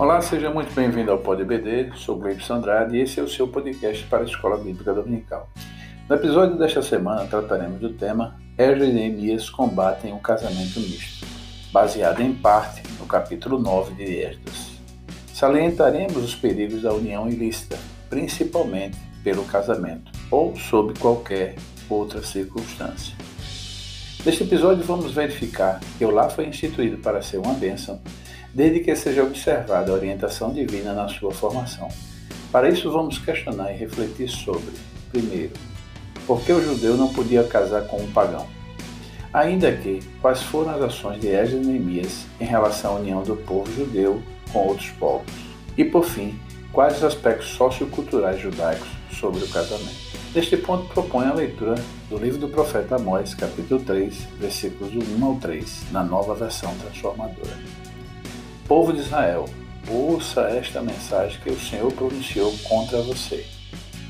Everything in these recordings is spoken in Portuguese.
Olá, seja muito bem-vindo ao Pod BD. Sou Gleibson Andrade e esse é o seu podcast para a Escola Bíblica Dominical. No episódio desta semana trataremos do tema Ezra e Neemias combatem o casamento misto, baseado em parte no capítulo 9 de Esdras. Salientaremos os perigos da união ilícita, principalmente pelo casamento ou sob qualquer outra circunstância. Neste episódio vamos verificar que o lar foi instituído para ser uma bênção desde que seja observada a orientação divina na sua formação. Para isso, vamos questionar e refletir sobre, primeiro, por que o judeu não podia casar com um pagão? Ainda que, quais foram as ações de Esdras e Neemias em relação à união do povo judeu com outros povos? E, por fim, quais os aspectos socioculturais judaicos sobre o casamento? Neste ponto, propõe a leitura do livro do profeta Amós, capítulo 3, versículos do 1 ao 3, na nova versão transformadora. Povo de Israel, ouça esta mensagem que o Senhor pronunciou contra você,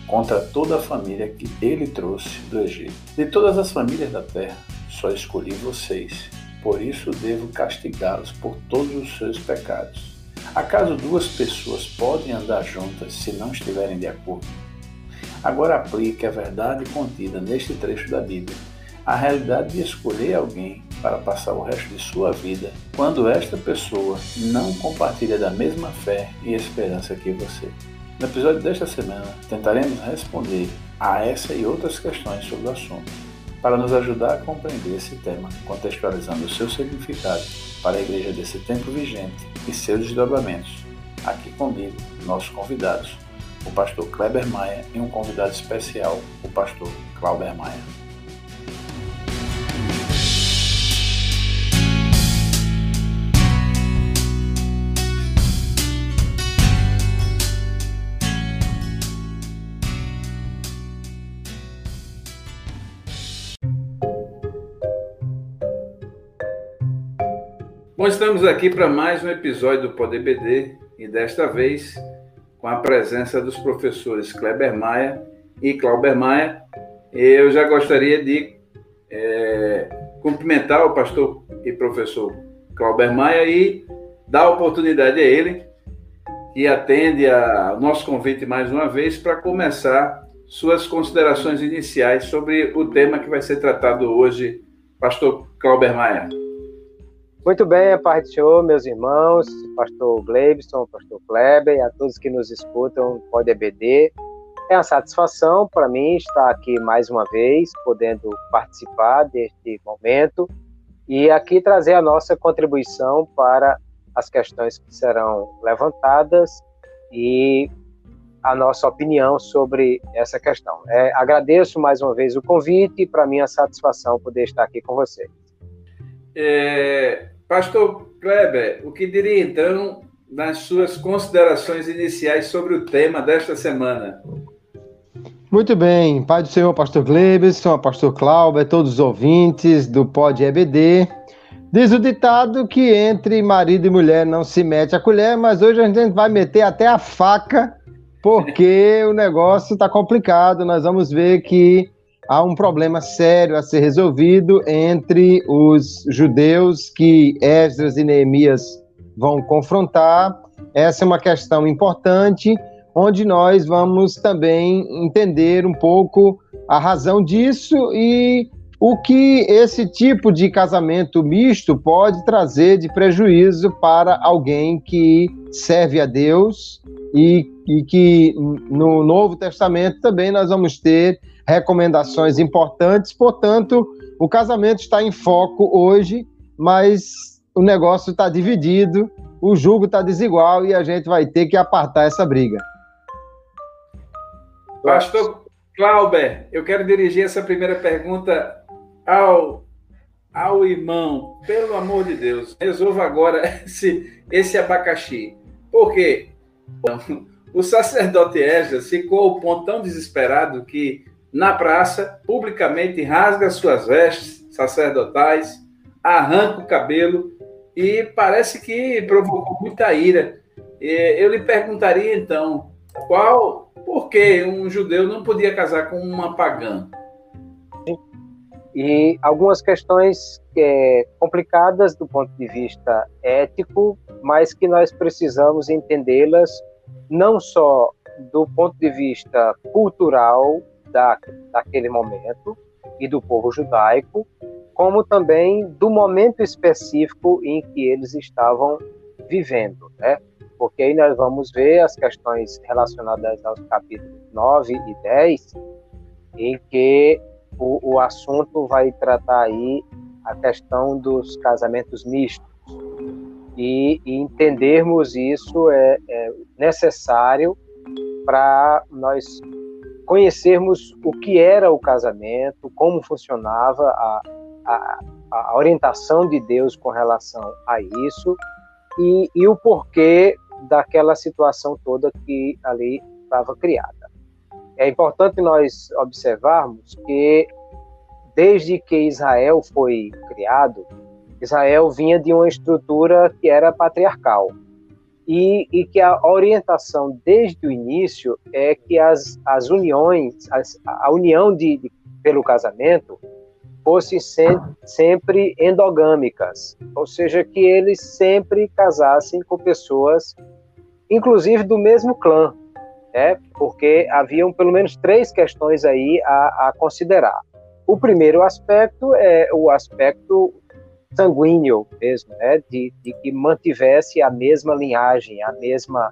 contra toda a família que ele trouxe do Egito. De todas as famílias da terra, só escolhi vocês, por isso devo castigá-los por todos os seus pecados. Acaso duas pessoas podem andar juntas se não estiverem de acordo? Agora aplique a verdade contida neste trecho da Bíblia à realidade de escolher alguém para passar o resto de sua vida quando esta pessoa não compartilha da mesma fé e esperança que você. No episódio desta semana, tentaremos responder a essa e outras questões sobre o assunto, para nos ajudar a compreender esse tema, contextualizando o seu significado para a igreja desse tempo vigente e seus desdobramentos. Aqui comigo, nossos convidados, o pastor Kleber Maia e um convidado especial, o pastor Clauber Maia. Bom, estamos aqui para mais um episódio do Poder BD e desta vez com a presença dos professores Kleber Maia e Clauber Maia. Eu já gostaria de é, cumprimentar o pastor e professor Clauber Maia e dar a oportunidade a ele, que atende ao nosso convite mais uma vez, para começar suas considerações iniciais sobre o tema que vai ser tratado hoje, pastor Clauber Maia. Muito bem, a paz do Senhor, meus irmãos, pastor Gleibson, pastor Kleber e a todos que nos escutam pode EBD. É uma satisfação para mim estar aqui mais uma vez, podendo participar deste momento e aqui trazer a nossa contribuição para as questões que serão levantadas e a nossa opinião sobre essa questão. É, agradeço mais uma vez o convite e para mim é a satisfação poder estar aqui com vocês. É, Pastor Kleber, o que diria então nas suas considerações iniciais sobre o tema desta semana? Muito bem, Pai do Senhor, Pastor Glebson, Pastor Cláudio, todos os ouvintes do Pod EBD. Diz o ditado que entre marido e mulher não se mete a colher, mas hoje a gente vai meter até a faca, porque o negócio está complicado. Nós vamos ver que há um problema sério a ser resolvido entre os judeus que Esdras e Neemias vão confrontar. Essa é uma questão importante, onde nós vamos também entender um pouco a razão disso e o que esse tipo de casamento misto pode trazer de prejuízo para alguém que serve a Deus e, e que no Novo Testamento também nós vamos ter recomendações importantes. Portanto, o casamento está em foco hoje, mas o negócio está dividido, o jugo está desigual e a gente vai ter que apartar essa briga. Pastor Clauber, eu quero dirigir essa primeira pergunta ao, ao irmão. Pelo amor de Deus, resolva agora esse, esse abacaxi. Por quê? O sacerdote Esdras ficou ao ponto tão desesperado que na praça, publicamente rasga suas vestes sacerdotais, arranca o cabelo e parece que provocou muita ira. Eu lhe perguntaria então, qual, por que um judeu não podia casar com uma pagã? E algumas questões é, complicadas do ponto de vista ético, mas que nós precisamos entendê-las não só do ponto de vista cultural da, daquele momento e do povo judaico, como também do momento específico em que eles estavam vivendo, né? Porque aí nós vamos ver as questões relacionadas aos capítulos 9 e 10, em que o, o assunto vai tratar aí a questão dos casamentos mistos. E, e entendermos isso é, é necessário para nós conhecermos o que era o casamento, como funcionava a, a, a orientação de Deus com relação a isso e, e o porquê daquela situação toda que ali estava criada. É importante nós observarmos que desde que Israel foi criado, Israel vinha de uma estrutura que era patriarcal. E, e que a orientação desde o início é que as, as uniões, as, a união de, de, pelo casamento fosse sempre, sempre endogâmicas, ou seja, que eles sempre casassem com pessoas, inclusive do mesmo clã, né? porque haviam pelo menos três questões aí a, a considerar. O primeiro aspecto é o aspecto sanguíneo mesmo, né? de, de que mantivesse a mesma linhagem, a mesma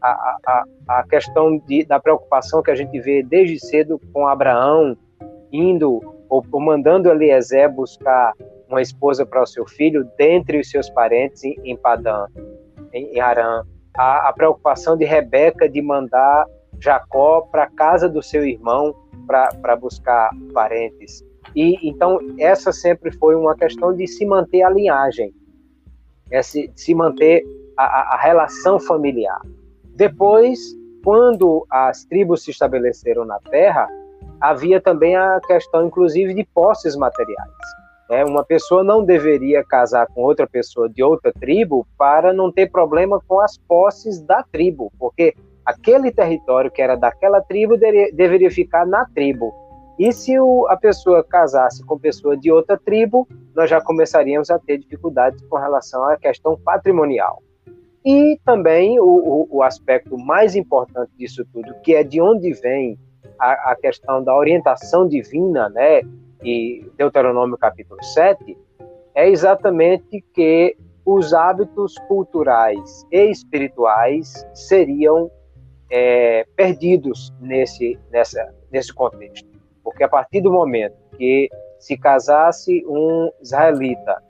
a, a, a questão de, da preocupação que a gente vê desde cedo com Abraão indo ou, ou mandando Eliezer buscar uma esposa para o seu filho dentre os seus parentes em, em Padã, em, em a, a preocupação de Rebeca de mandar Jacó para a casa do seu irmão para buscar parentes. E então essa sempre foi uma questão de se manter a linhagem, é se, se manter a, a relação familiar. Depois, quando as tribos se estabeleceram na terra, havia também a questão, inclusive, de posses materiais. É, uma pessoa não deveria casar com outra pessoa de outra tribo para não ter problema com as posses da tribo, porque aquele território que era daquela tribo deveria ficar na tribo. E se o, a pessoa casasse com pessoa de outra tribo, nós já começaríamos a ter dificuldades com relação à questão patrimonial. E também o, o, o aspecto mais importante disso tudo, que é de onde vem a, a questão da orientação divina, né? E Deuteronômio capítulo 7, é exatamente que os hábitos culturais e espirituais seriam é, perdidos nesse, nessa, nesse contexto. Porque a partir do momento que se casasse um israelita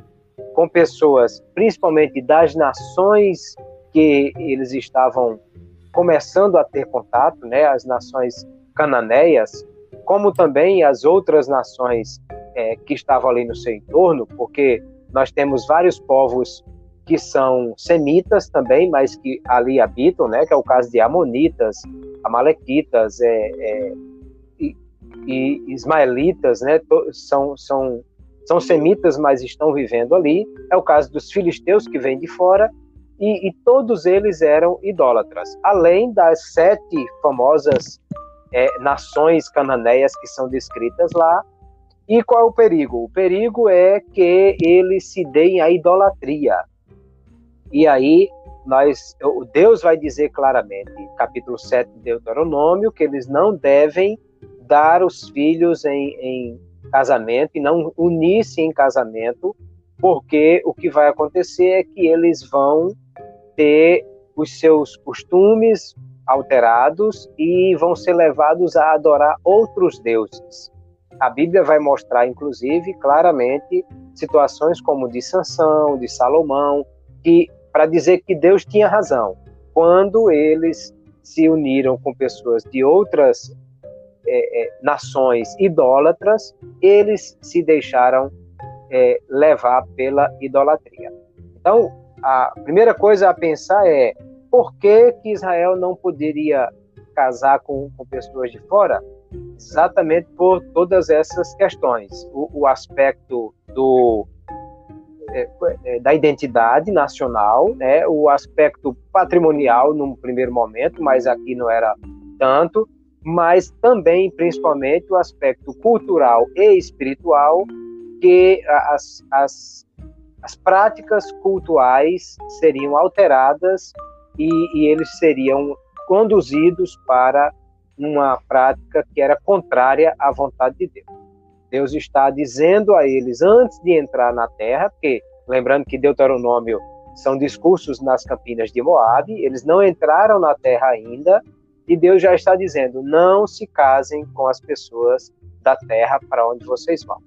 com pessoas, principalmente das nações que eles estavam começando a ter contato, né, as nações cananeias, como também as outras nações é, que estavam ali no seu entorno, porque nós temos vários povos que são semitas também, mas que ali habitam, né? Que é o caso de amonitas, amalequitas, é, é, e, e, ismaelitas, né? São, são, são semitas, mas estão vivendo ali. É o caso dos filisteus que vêm de fora e, e todos eles eram idólatras, além das sete famosas é, nações cananeias que são descritas lá. E qual é o perigo? O perigo é que eles se deem à idolatria. E aí nós, Deus vai dizer claramente, capítulo 7 de Deuteronômio, que eles não devem dar os filhos em, em casamento e não unir-se em casamento, porque o que vai acontecer é que eles vão ter os seus costumes, alterados e vão ser levados a adorar outros deuses. A Bíblia vai mostrar, inclusive, claramente situações como de Sansão, de Salomão, que para dizer que Deus tinha razão quando eles se uniram com pessoas de outras é, é, nações idólatras, eles se deixaram é, levar pela idolatria. Então, a primeira coisa a pensar é por que, que Israel não poderia casar com, com pessoas de fora? Exatamente por todas essas questões. O, o aspecto do, é, é, da identidade nacional, né, o aspecto patrimonial num primeiro momento, mas aqui não era tanto, mas também, principalmente, o aspecto cultural e espiritual, que as, as, as práticas cultuais seriam alteradas e, e eles seriam conduzidos para uma prática que era contrária à vontade de Deus. Deus está dizendo a eles antes de entrar na terra, porque lembrando que Deuteronômio são discursos nas campinas de Moabe, eles não entraram na terra ainda, e Deus já está dizendo: não se casem com as pessoas da terra para onde vocês vão.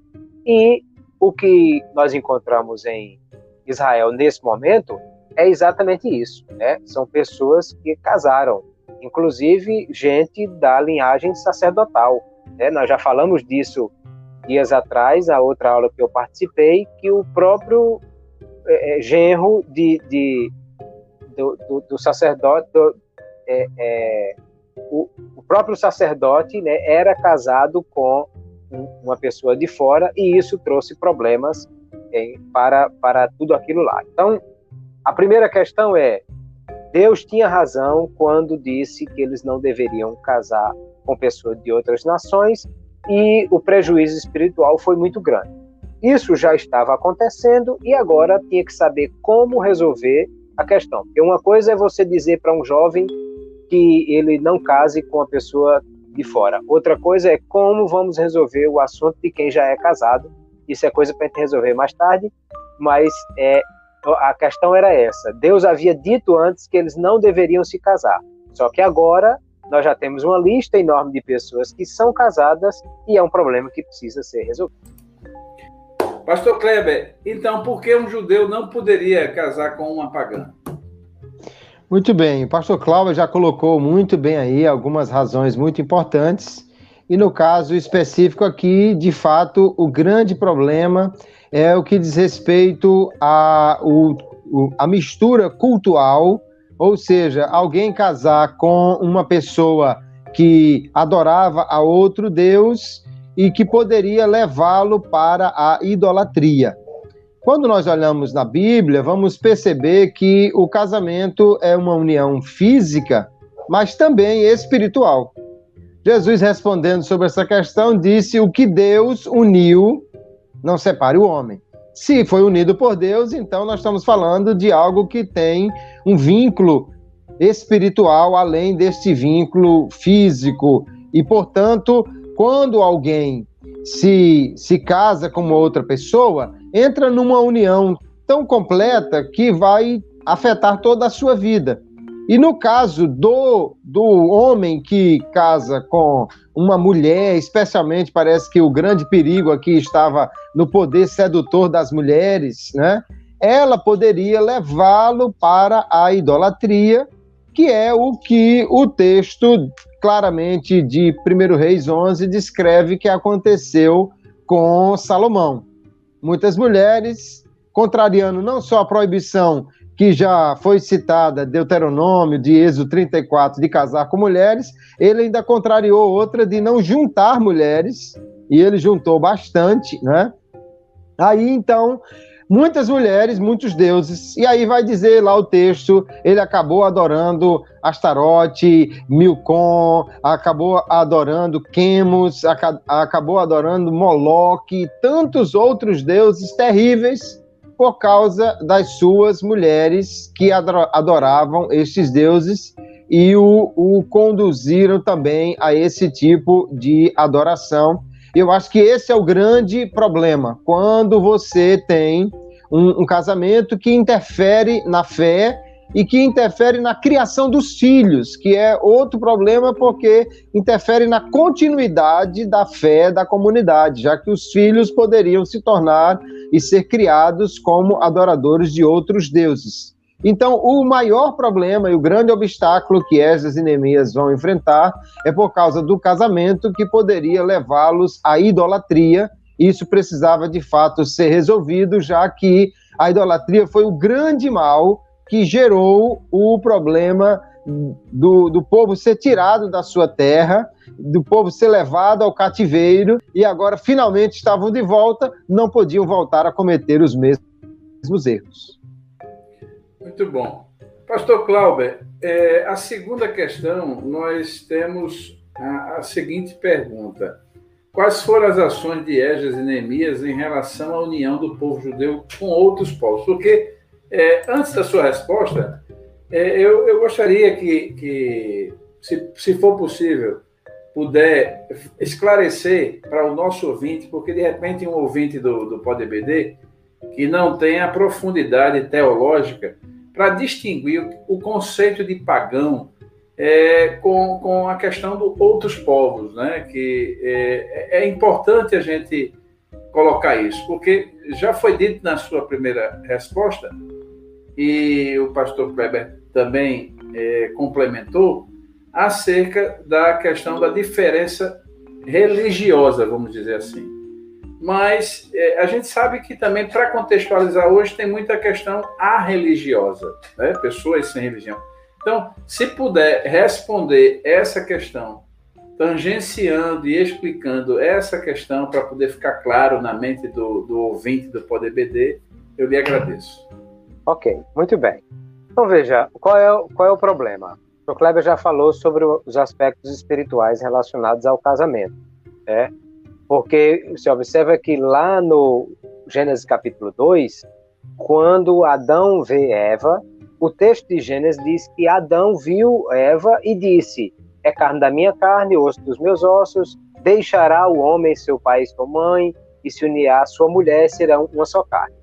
E o que nós encontramos em Israel nesse momento é exatamente isso, né? São pessoas que casaram, inclusive gente da linhagem sacerdotal. Né? Nós já falamos disso dias atrás, a outra aula que eu participei, que o próprio é, é, genro de, de do, do, do, sacerdote, do, é, é, o, o, próprio sacerdote né, era casado com uma pessoa de fora e isso trouxe problemas é, para, para tudo aquilo lá. Então, a primeira questão é: Deus tinha razão quando disse que eles não deveriam casar com pessoas de outras nações e o prejuízo espiritual foi muito grande. Isso já estava acontecendo e agora tinha que saber como resolver a questão. Porque uma coisa é você dizer para um jovem que ele não case com a pessoa de fora. Outra coisa é como vamos resolver o assunto de quem já é casado. Isso é coisa para a gente resolver mais tarde, mas é, a questão era essa. Deus havia dito antes que eles não deveriam se casar. Só que agora nós já temos uma lista enorme de pessoas que são casadas e é um problema que precisa ser resolvido. Pastor Kleber, então por que um judeu não poderia casar com uma pagã? Muito bem, o pastor Cláudio já colocou muito bem aí algumas razões muito importantes. E no caso específico aqui, de fato, o grande problema é o que diz respeito à a, a mistura cultural ou seja, alguém casar com uma pessoa que adorava a outro Deus e que poderia levá-lo para a idolatria. Quando nós olhamos na Bíblia, vamos perceber que o casamento é uma união física, mas também espiritual. Jesus, respondendo sobre essa questão, disse: O que Deus uniu, não separe o homem. Se foi unido por Deus, então nós estamos falando de algo que tem um vínculo espiritual além deste vínculo físico. E, portanto, quando alguém se, se casa com uma outra pessoa, entra numa união tão completa que vai afetar toda a sua vida. E no caso do, do homem que casa com uma mulher, especialmente parece que o grande perigo aqui estava no poder sedutor das mulheres, né? Ela poderia levá-lo para a idolatria, que é o que o texto claramente de 1 Reis 11 descreve que aconteceu com Salomão. Muitas mulheres, contrariando não só a proibição que já foi citada, Deuteronômio, de Êxodo 34, de casar com mulheres, ele ainda contrariou outra de não juntar mulheres, e ele juntou bastante, né? Aí, então, muitas mulheres, muitos deuses, e aí vai dizer lá o texto, ele acabou adorando Astarote, Milcom, acabou adorando Quemos, acabou adorando Moloque, tantos outros deuses terríveis, por causa das suas mulheres que adoravam estes deuses e o, o conduziram também a esse tipo de adoração. Eu acho que esse é o grande problema. Quando você tem um, um casamento que interfere na fé e que interfere na criação dos filhos, que é outro problema porque interfere na continuidade da fé da comunidade, já que os filhos poderiam se tornar e ser criados como adoradores de outros deuses. Então, o maior problema e o grande obstáculo que Esdras e Neemias vão enfrentar é por causa do casamento que poderia levá-los à idolatria. Isso precisava de fato ser resolvido, já que a idolatria foi o grande mal que gerou o problema do, do povo ser tirado da sua terra, do povo ser levado ao cativeiro e agora finalmente estavam de volta, não podiam voltar a cometer os mesmos erros. Muito bom. Pastor Clauber, é, a segunda questão, nós temos a, a seguinte pergunta: Quais foram as ações de Esdras e Neemias em relação à união do povo judeu com outros povos? Porque, é, antes da sua resposta, é, eu, eu, gostaria que, que se, se for possível, puder esclarecer para o nosso ouvinte, porque de repente um ouvinte do, do PodBD que não tem a profundidade teológica para distinguir o, conceito de pagão é, com, com a questão dos outros povos, né? Que é, é importante a gente colocar isso, porque já foi dito na sua primeira resposta e o pastor Kleber também é, complementou acerca da questão da diferença religiosa, vamos dizer assim. Mas é, a gente sabe que também, para contextualizar hoje, tem muita questão religiosa, né? pessoas sem religião. Então, se puder responder essa questão, tangenciando e explicando essa questão para poder ficar claro na mente do, do ouvinte do Poder BD, eu lhe agradeço. Ok, muito bem. Então veja, qual é, qual é o problema? O Kleber já falou sobre os aspectos espirituais relacionados ao casamento, né? Porque você observa que lá no Gênesis capítulo 2, quando Adão vê Eva, o texto de Gênesis diz que Adão viu Eva e disse: É carne da minha carne, osso dos meus ossos, deixará o homem seu pai e sua mãe, e se unirá à sua mulher, serão uma só carne.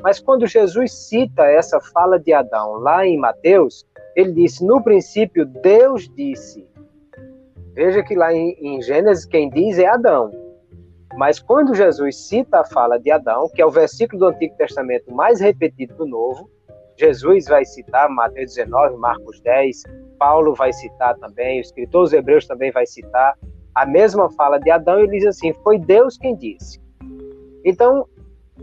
Mas quando Jesus cita essa fala de Adão lá em Mateus, ele disse: No princípio, Deus disse. Veja que lá em, em Gênesis, quem diz é Adão. Mas quando Jesus cita a fala de Adão, que é o versículo do Antigo Testamento mais repetido do Novo, Jesus vai citar Mateus 19, Marcos 10, Paulo vai citar também, o escritor dos Hebreus também vai citar a mesma fala de Adão, ele diz assim: Foi Deus quem disse. Então,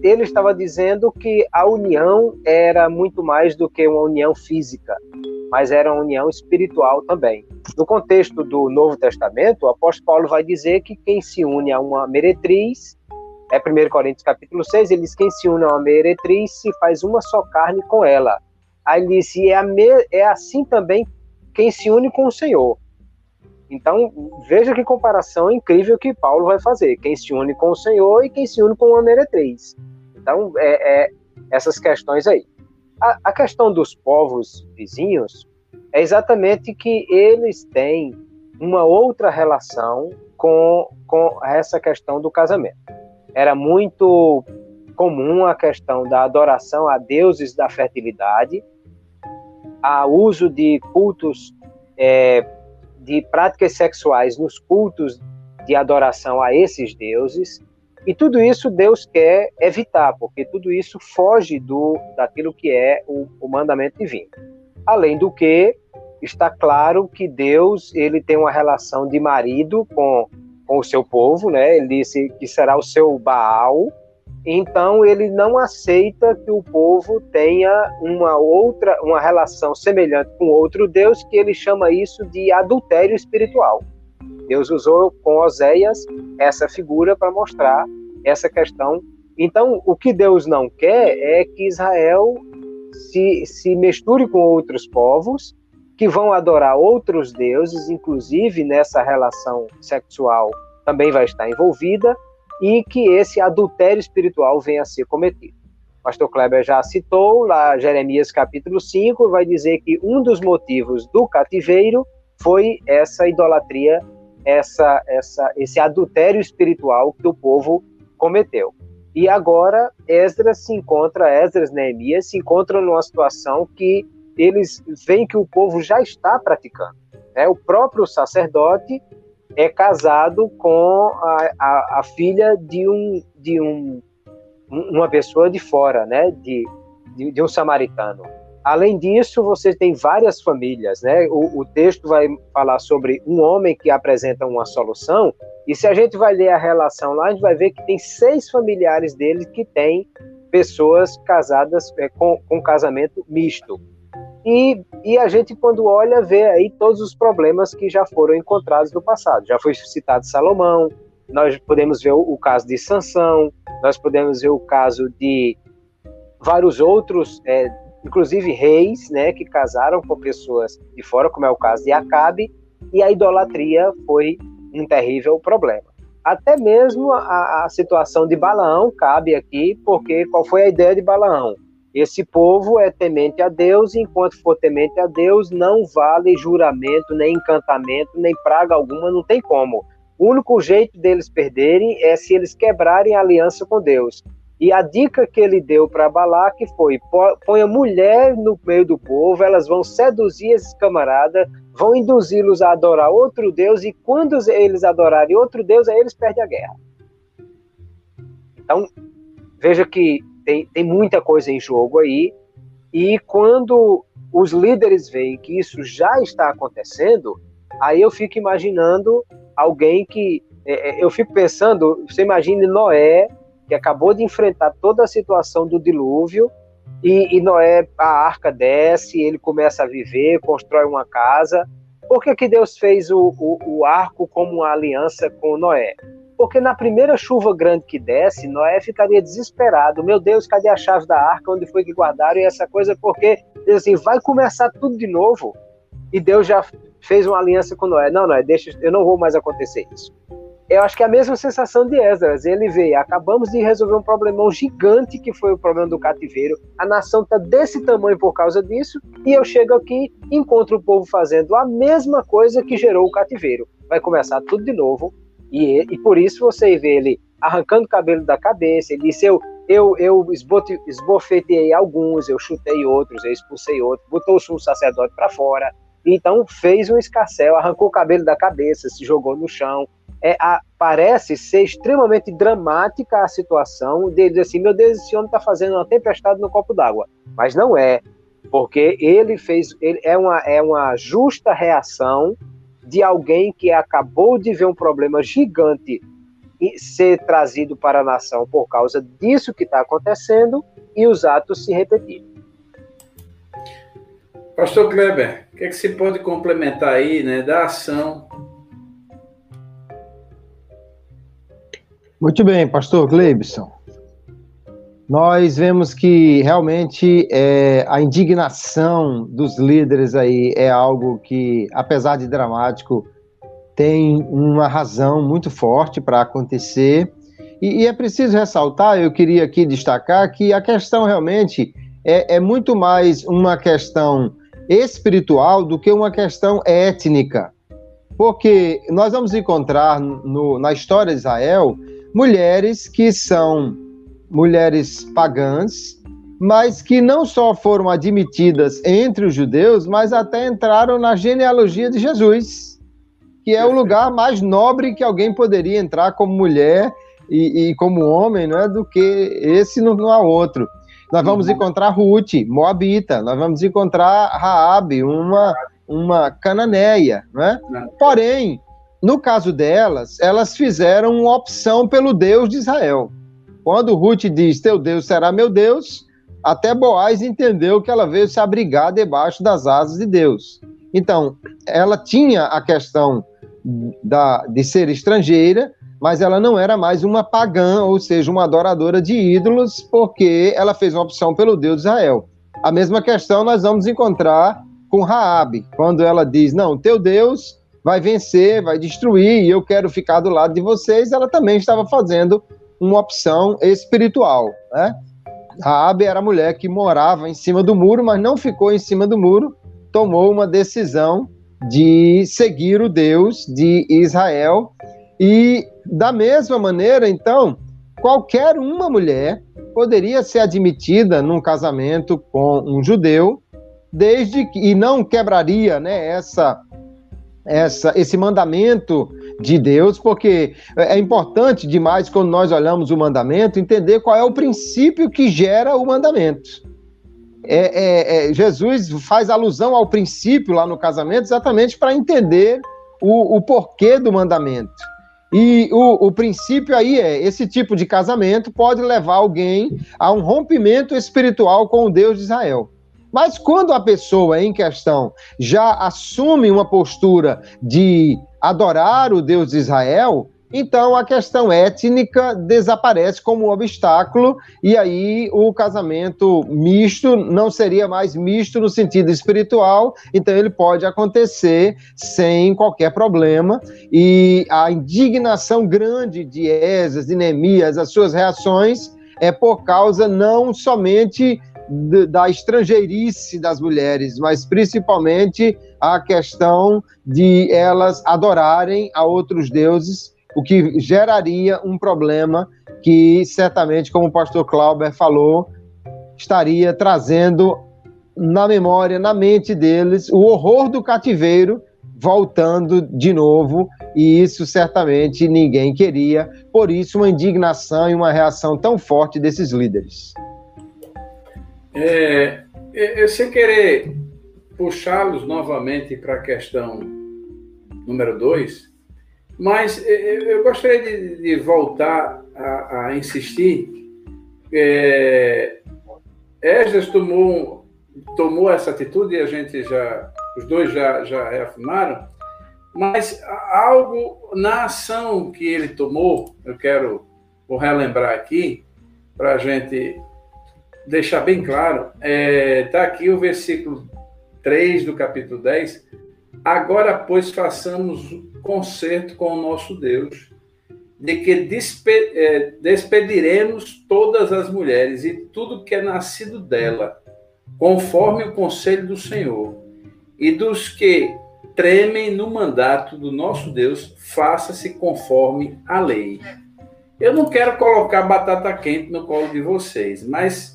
ele estava dizendo que a união era muito mais do que uma união física, mas era uma união espiritual também. No contexto do Novo Testamento, o apóstolo Paulo vai dizer que quem se une a uma meretriz é 1 Coríntios capítulo 6, ele diz, quem se une a uma meretriz se faz uma só carne com ela. Aí ele diz, e é, me... é assim também quem se une com o Senhor. Então, veja que comparação incrível que Paulo vai fazer. Quem se une com o Senhor e quem se une com uma meretriz. Então, é, é essas questões aí. A, a, questão dos povos vizinhos é exatamente que eles têm uma outra relação com, com essa questão do casamento era muito comum a questão da adoração a deuses da fertilidade, a uso de cultos, é, de práticas sexuais nos cultos de adoração a esses deuses, e tudo isso Deus quer evitar, porque tudo isso foge do daquilo que é o, o mandamento divino. Além do que, está claro que Deus ele tem uma relação de marido com com o seu povo, né? Ele disse que será o seu Baal. Então ele não aceita que o povo tenha uma outra, uma relação semelhante com outro Deus, que ele chama isso de adultério espiritual. Deus usou com Oséias essa figura para mostrar essa questão. Então, o que Deus não quer é que Israel se, se misture com outros povos que vão adorar outros deuses, inclusive nessa relação sexual também vai estar envolvida, e que esse adultério espiritual venha a ser cometido. O pastor Kleber já citou lá Jeremias capítulo 5, vai dizer que um dos motivos do cativeiro foi essa idolatria, essa, essa, esse adultério espiritual que o povo cometeu. E agora Esdras se encontra, Esdras Neemias se encontram numa situação que eles veem que o povo já está praticando. Né? O próprio sacerdote é casado com a, a, a filha de um de um uma pessoa de fora, né? De, de, de, um samaritano. Além disso, você tem várias famílias, né? O, o, texto vai falar sobre um homem que apresenta uma solução, e se a gente vai ler a relação lá, a gente vai ver que tem seis familiares dele que têm pessoas casadas é, com, com casamento misto. E, e a gente, quando olha, vê aí todos os problemas que já foram encontrados no passado. Já foi citado Salomão, nós podemos ver o, o caso de Sansão, nós podemos ver o caso de vários outros, é, inclusive reis, né, que casaram com pessoas de fora, como é o caso de Acabe, e a idolatria foi um terrível problema. Até mesmo a, a situação de Balaão cabe aqui, porque qual foi a ideia de Balaão? Esse povo é temente a Deus, e enquanto for temente a Deus, não vale juramento, nem encantamento, nem praga alguma, não tem como. O único jeito deles perderem é se eles quebrarem a aliança com Deus. E a dica que ele deu para Balaque foi: ponha mulher no meio do povo, elas vão seduzir esses camaradas, vão induzi-los a adorar outro Deus, e quando eles adorarem outro Deus, aí eles perdem a guerra. Então, veja que tem, tem muita coisa em jogo aí. E quando os líderes veem que isso já está acontecendo, aí eu fico imaginando alguém que. É, é eu fico pensando, você imagine Noé, que acabou de enfrentar toda a situação do dilúvio, e, e Noé, a arca desce, ele começa a viver, constrói uma casa. Por que, que Deus fez o, o, o arco como uma aliança com Noé? Porque na primeira chuva grande que desce, Noé ficaria desesperado. Meu Deus, cadê a chave da arca? Onde foi que guardaram? E essa coisa, porque assim, vai começar tudo de novo. E Deus já fez uma aliança com Noé. Não, Noé, deixa, eu não vou mais acontecer isso. Eu acho que é a mesma sensação de Esdras. Ele veio, acabamos de resolver um problemão gigante que foi o problema do cativeiro. A nação está desse tamanho por causa disso. E eu chego aqui, encontro o povo fazendo a mesma coisa que gerou o cativeiro. Vai começar tudo de novo e, e por isso você vê ele arrancando o cabelo da cabeça. Ele disse: Eu, eu, eu esbote, esbofeteei alguns, eu chutei outros, eu expulsei outros, botou o sumo sacerdote para fora. Então fez um escarcel, arrancou o cabelo da cabeça, se jogou no chão. É, a, parece ser extremamente dramática a situação dele assim: Meu Deus, esse homem está fazendo uma tempestade no copo d'água. Mas não é, porque ele fez, ele, é, uma, é uma justa reação de alguém que acabou de ver um problema gigante ser trazido para a nação por causa disso que está acontecendo e os atos se repetirem. Pastor Kleber, o que, é que se pode complementar aí né, da ação? Muito bem, pastor Gleibson nós vemos que realmente é, a indignação dos líderes aí é algo que, apesar de dramático, tem uma razão muito forte para acontecer. E, e, é preciso ressaltar, eu queria aqui destacar que a questão realmente é, é muito mais uma questão espiritual do que uma questão étnica. Porque nós vamos encontrar no, na história de Israel mulheres que são mulheres pagãs, mas que não só foram admitidas entre os judeus, mas até entraram na genealogia de Jesus, que é o lugar mais nobre que alguém poderia entrar como mulher e, e como homem, não é? Do que esse não, não há outro. Nós vamos uhum. encontrar Ruth, Moabita, nós vamos encontrar Raabe, uma uma cananeia, não é? Porém, no caso delas, elas fizeram uma opção pelo Deus de Israel. Quando Ruth diz: Teu Deus será meu Deus, até Boaz entendeu que ela veio se abrigar debaixo das asas de Deus. Então, ela tinha a questão da, de ser estrangeira, mas ela não era mais uma pagã, ou seja, uma adoradora de ídolos, porque ela fez uma opção pelo Deus de Israel. A mesma questão nós vamos encontrar com Raabe, quando ela diz: "Não, teu Deus vai vencer, vai destruir, e eu quero ficar do lado de vocês". Ela também estava fazendo uma opção espiritual, né? Raabe era a mulher que morava em cima do muro, mas não ficou em cima do muro, tomou uma decisão de seguir o Deus de Israel e da mesma maneira, então, qualquer uma mulher poderia ser admitida num casamento com um judeu, desde que e não quebraria, né, essa essa esse mandamento de Deus, porque é importante demais quando nós olhamos o mandamento entender qual é o princípio que gera o mandamento. É, é, é, Jesus faz alusão ao princípio lá no casamento exatamente para entender o, o, porquê do mandamento. E o, o princípio aí é: esse tipo de casamento pode levar alguém a um rompimento espiritual com o Deus de Israel. Mas quando a pessoa em questão já assume uma postura de adorar o Deus de Israel, então a questão étnica desaparece como obstáculo, e aí o casamento misto não seria mais misto no sentido espiritual, então ele pode acontecer sem qualquer problema, e a indignação grande de Esas, de Neemias, as suas reações, é por causa não somente da estrangeirice das mulheres, mas principalmente a questão de elas adorarem a outros deuses, o que geraria um problema que certamente, como o pastor Clauber falou, estaria trazendo na memória, na mente deles, o horror do cativeiro voltando de novo, e isso certamente ninguém queria, por isso uma indignação e uma reação tão forte desses líderes. É, eu sem querer puxá-los novamente para a questão número dois, mas eu gostaria de, de voltar a, a insistir. É, Esdras tomou, tomou essa atitude e a gente já, os dois já, já reafirmaram, mas algo na ação que ele tomou, eu quero vou relembrar aqui, para a gente deixar bem claro, está é, tá aqui o versículo 3 do capítulo 10. Agora, pois, façamos concerto com o nosso Deus, de que despe é, despediremos todas as mulheres e tudo que é nascido dela, conforme o conselho do Senhor, e dos que tremem no mandato do nosso Deus, faça-se conforme a lei. Eu não quero colocar batata quente no colo de vocês, mas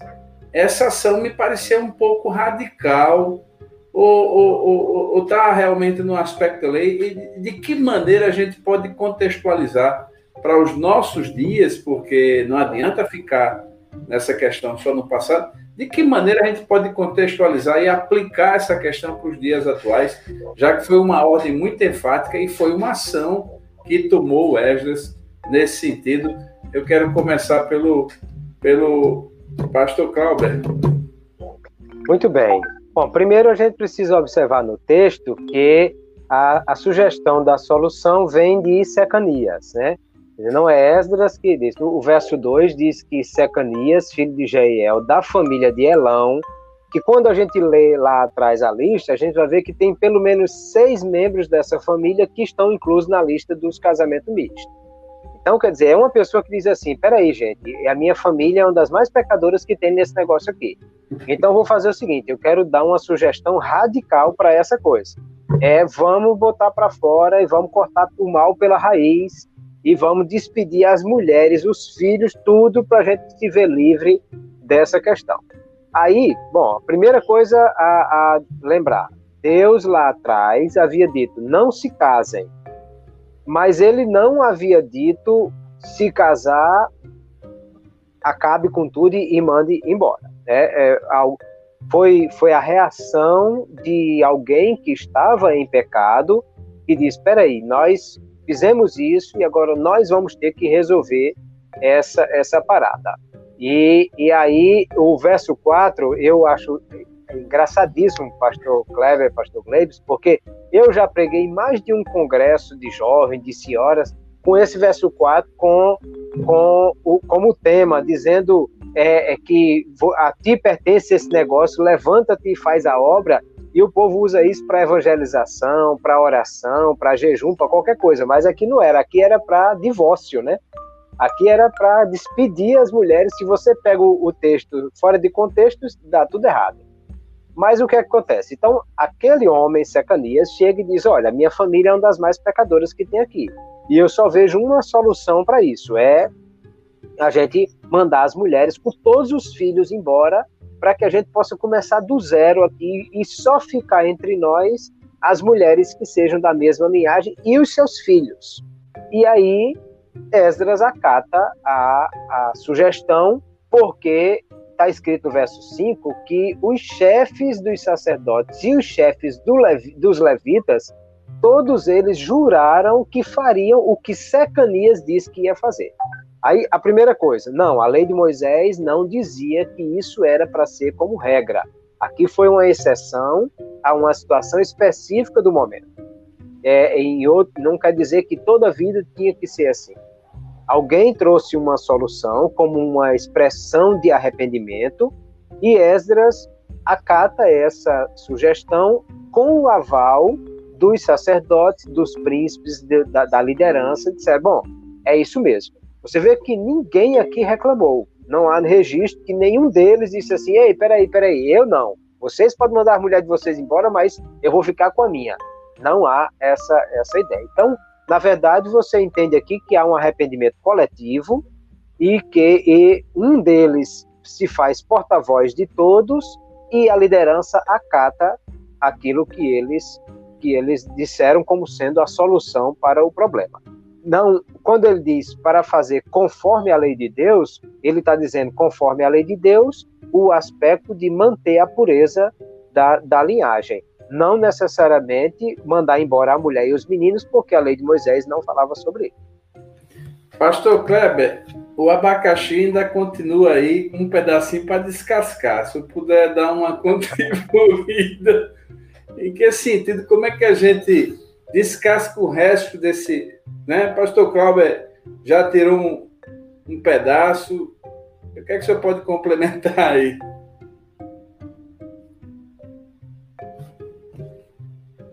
essa ação me parecia um pouco radical. Ou está realmente no aspecto da lei? E de que maneira a gente pode contextualizar para os nossos dias, porque não adianta ficar nessa questão só no passado, de que maneira a gente pode contextualizar e aplicar essa questão para os dias atuais, já que foi uma ordem muito enfática e foi uma ação que tomou o Esdras nesse sentido. Eu quero começar pelo, pelo Pastor Clauber. Muito bem. Bom, primeiro a gente precisa observar no texto que a, a sugestão da solução vem de Secanias, né? Não é Esdras que diz. O verso 2 diz que Secanias, filho de Jeiel, da família de Elão, que quando a gente lê lá atrás a lista, a gente vai ver que tem pelo menos seis membros dessa família que estão inclusos na lista dos casamentos mistos. Então, quer dizer, é uma pessoa que diz assim: peraí, gente, a minha família é uma das mais pecadoras que tem nesse negócio aqui. Então, vou fazer o seguinte: eu quero dar uma sugestão radical para essa coisa. É, vamos botar para fora e vamos cortar o mal pela raiz e vamos despedir as mulheres, os filhos, tudo para a gente se ver livre dessa questão. Aí, bom, a primeira coisa a, a lembrar: Deus lá atrás havia dito: não se casem mas ele não havia dito se casar, acabe com tudo e mande embora. Né? É, foi, foi a reação de alguém que estava em pecado e disse: espera aí, nós fizemos isso e agora nós vamos ter que resolver essa, essa parada. E, e aí, o verso 4, eu acho engraçadíssimo, pastor Clever, pastor Glebes, porque eu já preguei mais de um congresso de jovens, de senhoras, com esse verso 4 com, com o, como tema, dizendo é, é que a ti pertence esse negócio, levanta-te e faz a obra, e o povo usa isso para evangelização, para oração, para jejum, para qualquer coisa, mas aqui não era, aqui era para divórcio, né? Aqui era para despedir as mulheres. Se você pega o texto fora de contexto, dá tudo errado. Mas o que, é que acontece? Então, aquele homem, Secanias, chega e diz: Olha, minha família é uma das mais pecadoras que tem aqui. E eu só vejo uma solução para isso: é a gente mandar as mulheres com todos os filhos embora, para que a gente possa começar do zero aqui e só ficar entre nós as mulheres que sejam da mesma linhagem e os seus filhos. E aí, Esdras acata a, a sugestão, porque está escrito no verso 5 que os chefes dos sacerdotes e os chefes do Levi, dos levitas, todos eles juraram que fariam o que Secanias disse que ia fazer. Aí a primeira coisa, não, a lei de Moisés não dizia que isso era para ser como regra. Aqui foi uma exceção a uma situação específica do momento. é, em outro, não quer dizer que toda vida tinha que ser assim. Alguém trouxe uma solução como uma expressão de arrependimento e Esdras acata essa sugestão com o aval dos sacerdotes, dos príncipes, de, da, da liderança, disseram, bom, é isso mesmo. Você vê que ninguém aqui reclamou. Não há registro que nenhum deles disse assim, ei, peraí, peraí, eu não. Vocês podem mandar a mulher de vocês embora, mas eu vou ficar com a minha. Não há essa, essa ideia. Então, na verdade, você entende aqui que há um arrependimento coletivo e que e um deles se faz porta-voz de todos e a liderança acata aquilo que eles que eles disseram como sendo a solução para o problema. Não, quando ele diz para fazer conforme a lei de Deus, ele está dizendo conforme a lei de Deus o aspecto de manter a pureza da, da linhagem. Não necessariamente mandar embora a mulher e os meninos, porque a lei de Moisés não falava sobre isso. Pastor Kleber, o abacaxi ainda continua aí um pedacinho para descascar. Se eu puder dar uma contribuída, em que sentido? Como é que a gente descasca o resto desse. Né? Pastor Cláudio já tirou um, um pedaço. O que é que o senhor pode complementar aí?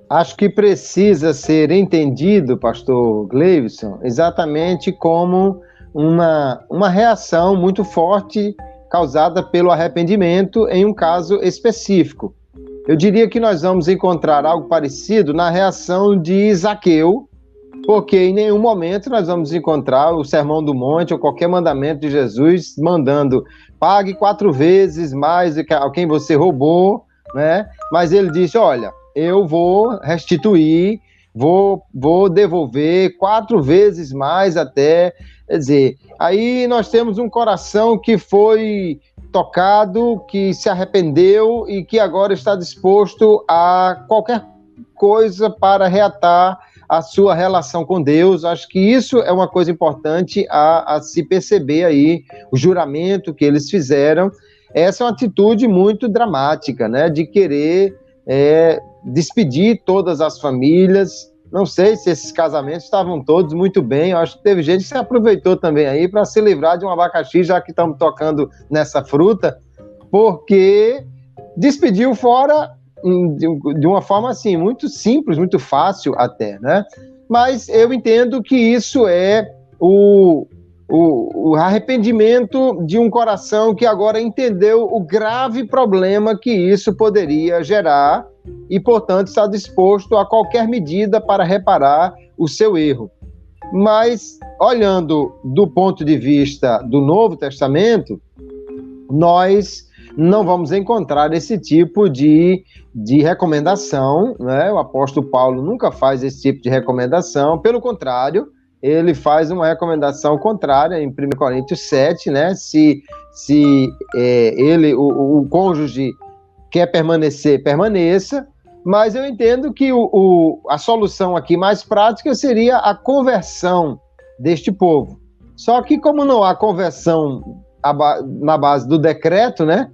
Acho que precisa ser entendido, pastor Gleison, exatamente como uma, uma reação muito forte causada pelo arrependimento em um caso específico. Eu diria que nós vamos encontrar algo parecido na reação de Zaqueu, porque em nenhum momento nós vamos encontrar o Sermão do Monte ou qualquer mandamento de Jesus mandando pague quatro vezes mais a quem você roubou, né? Mas ele disse: olha, eu vou restituir, vou, vou devolver quatro vezes mais até Quer dizer, aí nós temos um coração que foi tocado, que se arrependeu e que agora está disposto a qualquer coisa para reatar a sua relação com Deus. Acho que isso é uma coisa importante a, a se perceber aí, o juramento que eles fizeram. Essa é uma atitude muito dramática, né? De querer é, despedir todas as famílias, não sei se esses casamentos estavam todos muito bem. Eu acho que teve gente que se aproveitou também aí para se livrar de um abacaxi, já que estamos tocando nessa fruta, porque despediu fora de uma forma assim, muito simples, muito fácil até, né? Mas eu entendo que isso é o, o, o, arrependimento de um coração que agora entendeu o grave problema que isso poderia gerar e, portanto, está disposto a qualquer medida para reparar o seu erro. Mas, olhando do ponto de vista do Novo Testamento, nós não vamos encontrar esse tipo de, de recomendação. Né? O apóstolo Paulo nunca faz esse tipo de recomendação, pelo contrário, ele faz uma recomendação contrária em 1 Coríntios 7, né? Se, se é, ele, o, o cônjuge quer permanecer, permaneça, mas eu entendo que o, o, a solução aqui mais prática seria a conversão deste povo. Só que, como não há conversão na base do decreto, né?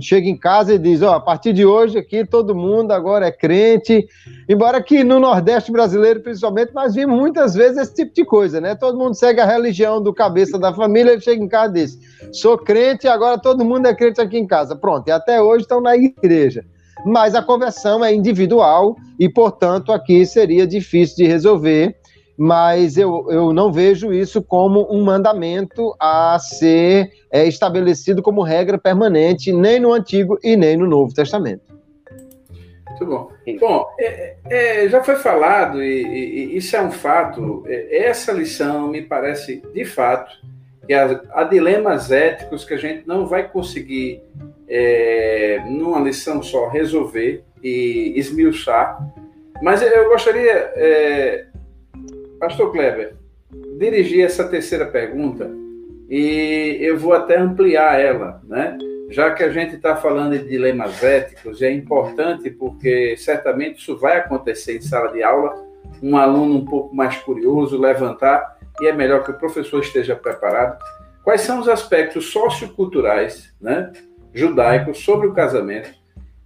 Chega em casa e diz: Ó, a partir de hoje aqui todo mundo agora é crente. Embora que no Nordeste brasileiro, principalmente, nós vimos muitas vezes esse tipo de coisa, né? Todo mundo segue a religião do cabeça da família, ele chega em casa e diz: Sou crente agora todo mundo é crente aqui em casa. Pronto, e até hoje estão na igreja. Mas a conversão é individual e, portanto, aqui seria difícil de resolver mas eu, eu não vejo isso como um mandamento a ser é, estabelecido como regra permanente, nem no Antigo e nem no Novo Testamento. Muito bom. Bom, é, é, já foi falado, e, e, isso é um fato, é, essa lição me parece, de fato, que há, há, dilemas éticos que a gente não vai conseguir, é, numa lição só, resolver e esmiuçar, mas eu gostaria é, Pastor Kleber, dirigi essa terceira pergunta e eu vou até ampliar ela, né? Já que a gente está falando de dilemas éticos, é importante porque certamente isso vai acontecer em sala de aula, um aluno um pouco mais curioso levantar e é melhor que o professor esteja preparado. Quais são os aspectos socioculturais, né, judaicos sobre o casamento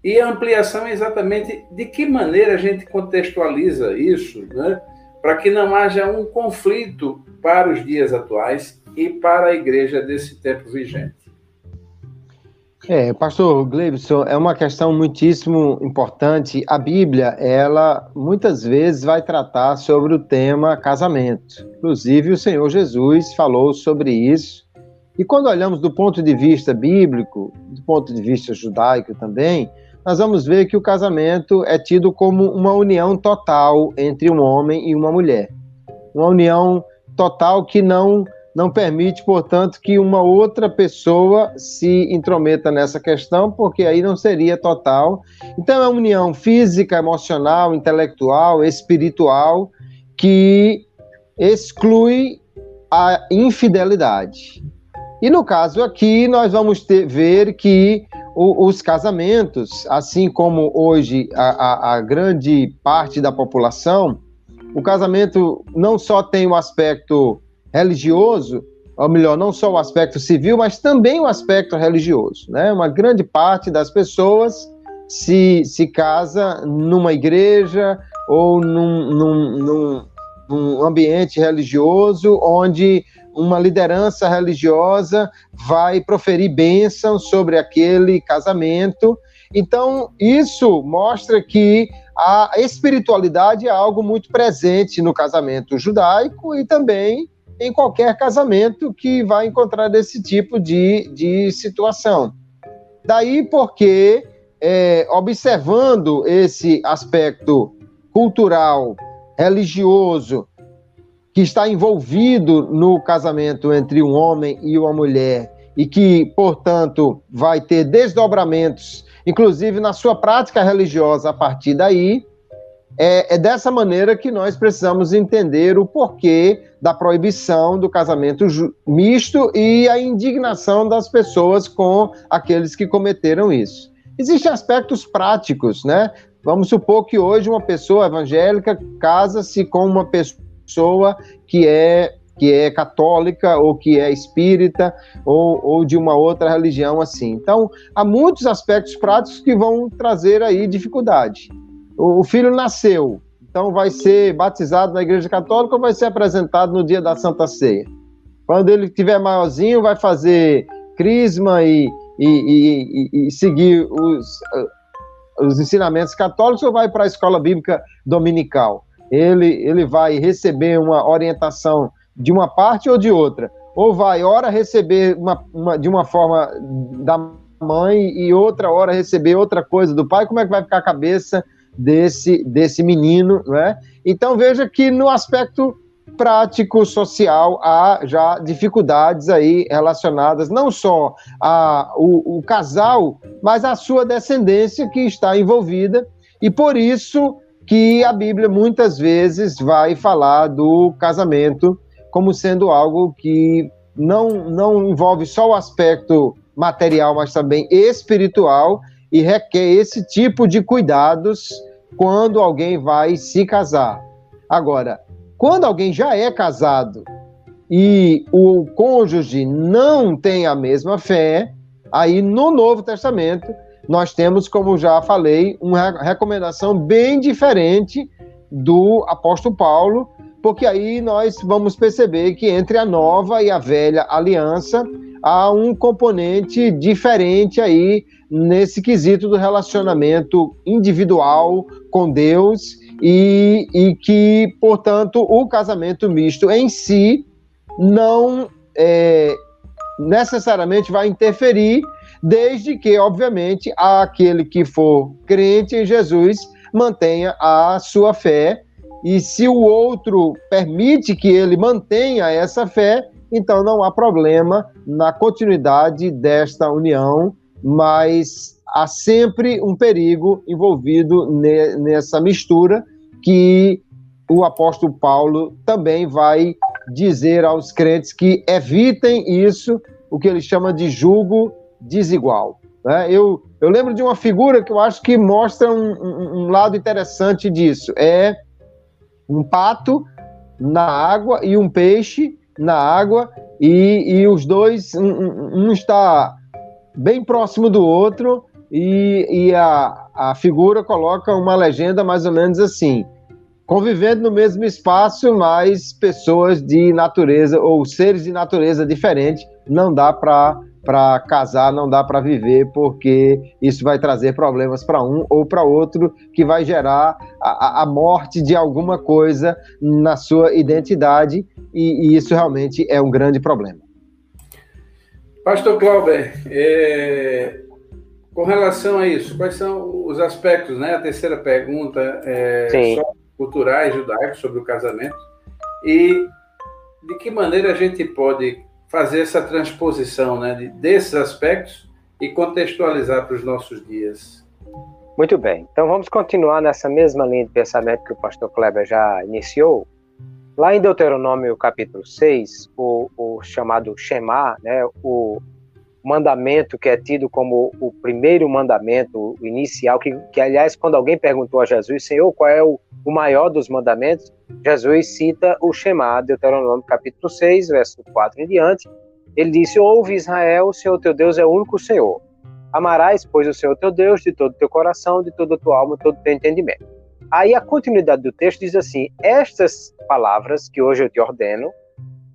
E a ampliação é exatamente de que maneira a gente contextualiza isso, né? Para que não haja um conflito para os dias atuais e para a igreja desse tempo vigente. É, pastor Gleibson, é uma questão muitíssimo importante. A Bíblia, ela muitas vezes vai tratar sobre o tema casamento. Inclusive, o Senhor Jesus falou sobre isso. E quando olhamos do ponto de vista bíblico, do ponto de vista judaico também, nós vamos ver que o casamento é tido como uma união total entre um homem e uma mulher. Uma união total que não não permite, portanto, que uma outra pessoa se intrometa nessa questão, porque aí não seria total. Então, é uma união física, emocional, intelectual, espiritual, que exclui a infidelidade. E no caso aqui, nós vamos ter, ver que o, os casamentos, assim como hoje a, a, a grande parte da população, o casamento não só tem o aspecto religioso, ou melhor, não só o aspecto civil, mas também o aspecto religioso. Né? Uma grande parte das pessoas se, se casa numa igreja ou num, num, num, num ambiente religioso onde uma liderança religiosa vai proferir bênção sobre aquele casamento. Então, isso mostra que a espiritualidade é algo muito presente no casamento judaico e também em qualquer casamento que vai encontrar esse tipo de, de situação. Daí porque, é, observando esse aspecto cultural, religioso, que está envolvido no casamento entre um homem e uma mulher e que, portanto, vai ter desdobramentos, inclusive na sua prática religiosa a partir daí, é, é, dessa maneira que nós precisamos entender o porquê da proibição do casamento misto e a indignação das pessoas com aqueles que cometeram isso. Existem aspectos práticos, né? Vamos supor que hoje uma pessoa evangélica casa-se com uma pessoa que é que é católica ou que é espírita ou, ou de uma outra religião assim. Então, há muitos aspectos práticos que vão trazer aí dificuldade o filho nasceu, então vai ser batizado na igreja católica ou vai ser apresentado no dia da Santa Ceia? Quando ele tiver maiorzinho, vai fazer crisma e, e, e, e seguir os, os ensinamentos católicos ou vai para a escola bíblica dominical? Ele, ele vai receber uma orientação de uma parte ou de outra? Ou vai, ora, receber uma, uma, de uma forma da mãe e outra hora receber outra coisa do pai? Como é que vai ficar a cabeça desse, desse menino, né? Então veja que no aspecto prático social há já dificuldades aí relacionadas não só a o, o casal, mas a sua descendência que está envolvida e por isso que a Bíblia muitas vezes vai falar do casamento como sendo algo que não, não envolve só o aspecto material, mas também espiritual e requer esse tipo de cuidados quando alguém vai se casar. Agora, quando alguém já é casado e o cônjuge não tem a mesma fé, aí no Novo Testamento nós temos, como já falei, uma recomendação bem diferente do apóstolo Paulo, porque aí nós vamos perceber que entre a nova e a velha aliança há um componente diferente aí nesse quesito do relacionamento individual com Deus e, e que, portanto, o casamento misto em si não é, necessariamente vai interferir, desde que, obviamente, aquele que for crente em Jesus mantenha a sua fé. E se o outro permite que ele mantenha essa fé, então não há problema na continuidade desta união, mas há sempre um perigo envolvido nessa mistura que o apóstolo Paulo também vai dizer aos crentes que evitem isso, o que ele chama de julgo desigual. Né? Eu, eu lembro de uma figura que eu acho que mostra um, um, um lado interessante disso. É um pato na água e um peixe na água e, e os dois, um, um, está bem próximo do outro e, e a, a figura coloca uma legenda mais ou menos assim: convivendo no mesmo espaço, mas pessoas de natureza ou seres de natureza diferente, não dá para para casar, não dá para viver, porque isso vai trazer problemas para um ou para outro, que vai gerar a, a, morte de alguma coisa na sua identidade, e, e isso realmente é um grande problema. Pastor Clauber, é, com relação a isso, quais são os aspectos, né? A terceira pergunta é culturais judaicos sobre o casamento e de que maneira a gente pode fazer essa transposição, né, desses aspectos e contextualizar para os nossos dias. Muito bem. Então vamos continuar nessa mesma linha de pensamento que o pastor Kleber já iniciou. Lá em Deuteronômio capítulo 6, o, o chamado Shema, né, o mandamento que é tido como o primeiro mandamento, inicial, que, que aliás, quando alguém perguntou a Jesus, Senhor, qual é o, o maior dos mandamentos, Jesus cita o Shema, Deuteronômio capítulo 6, verso 4 em diante. Ele disse: Ouve Israel, o Senhor teu Deus é o único Senhor. Amarás, pois, o Senhor teu Deus de todo teu coração, de toda a tua alma, de todo o teu entendimento. Aí a continuidade do texto diz assim: Estas palavras que hoje eu te ordeno,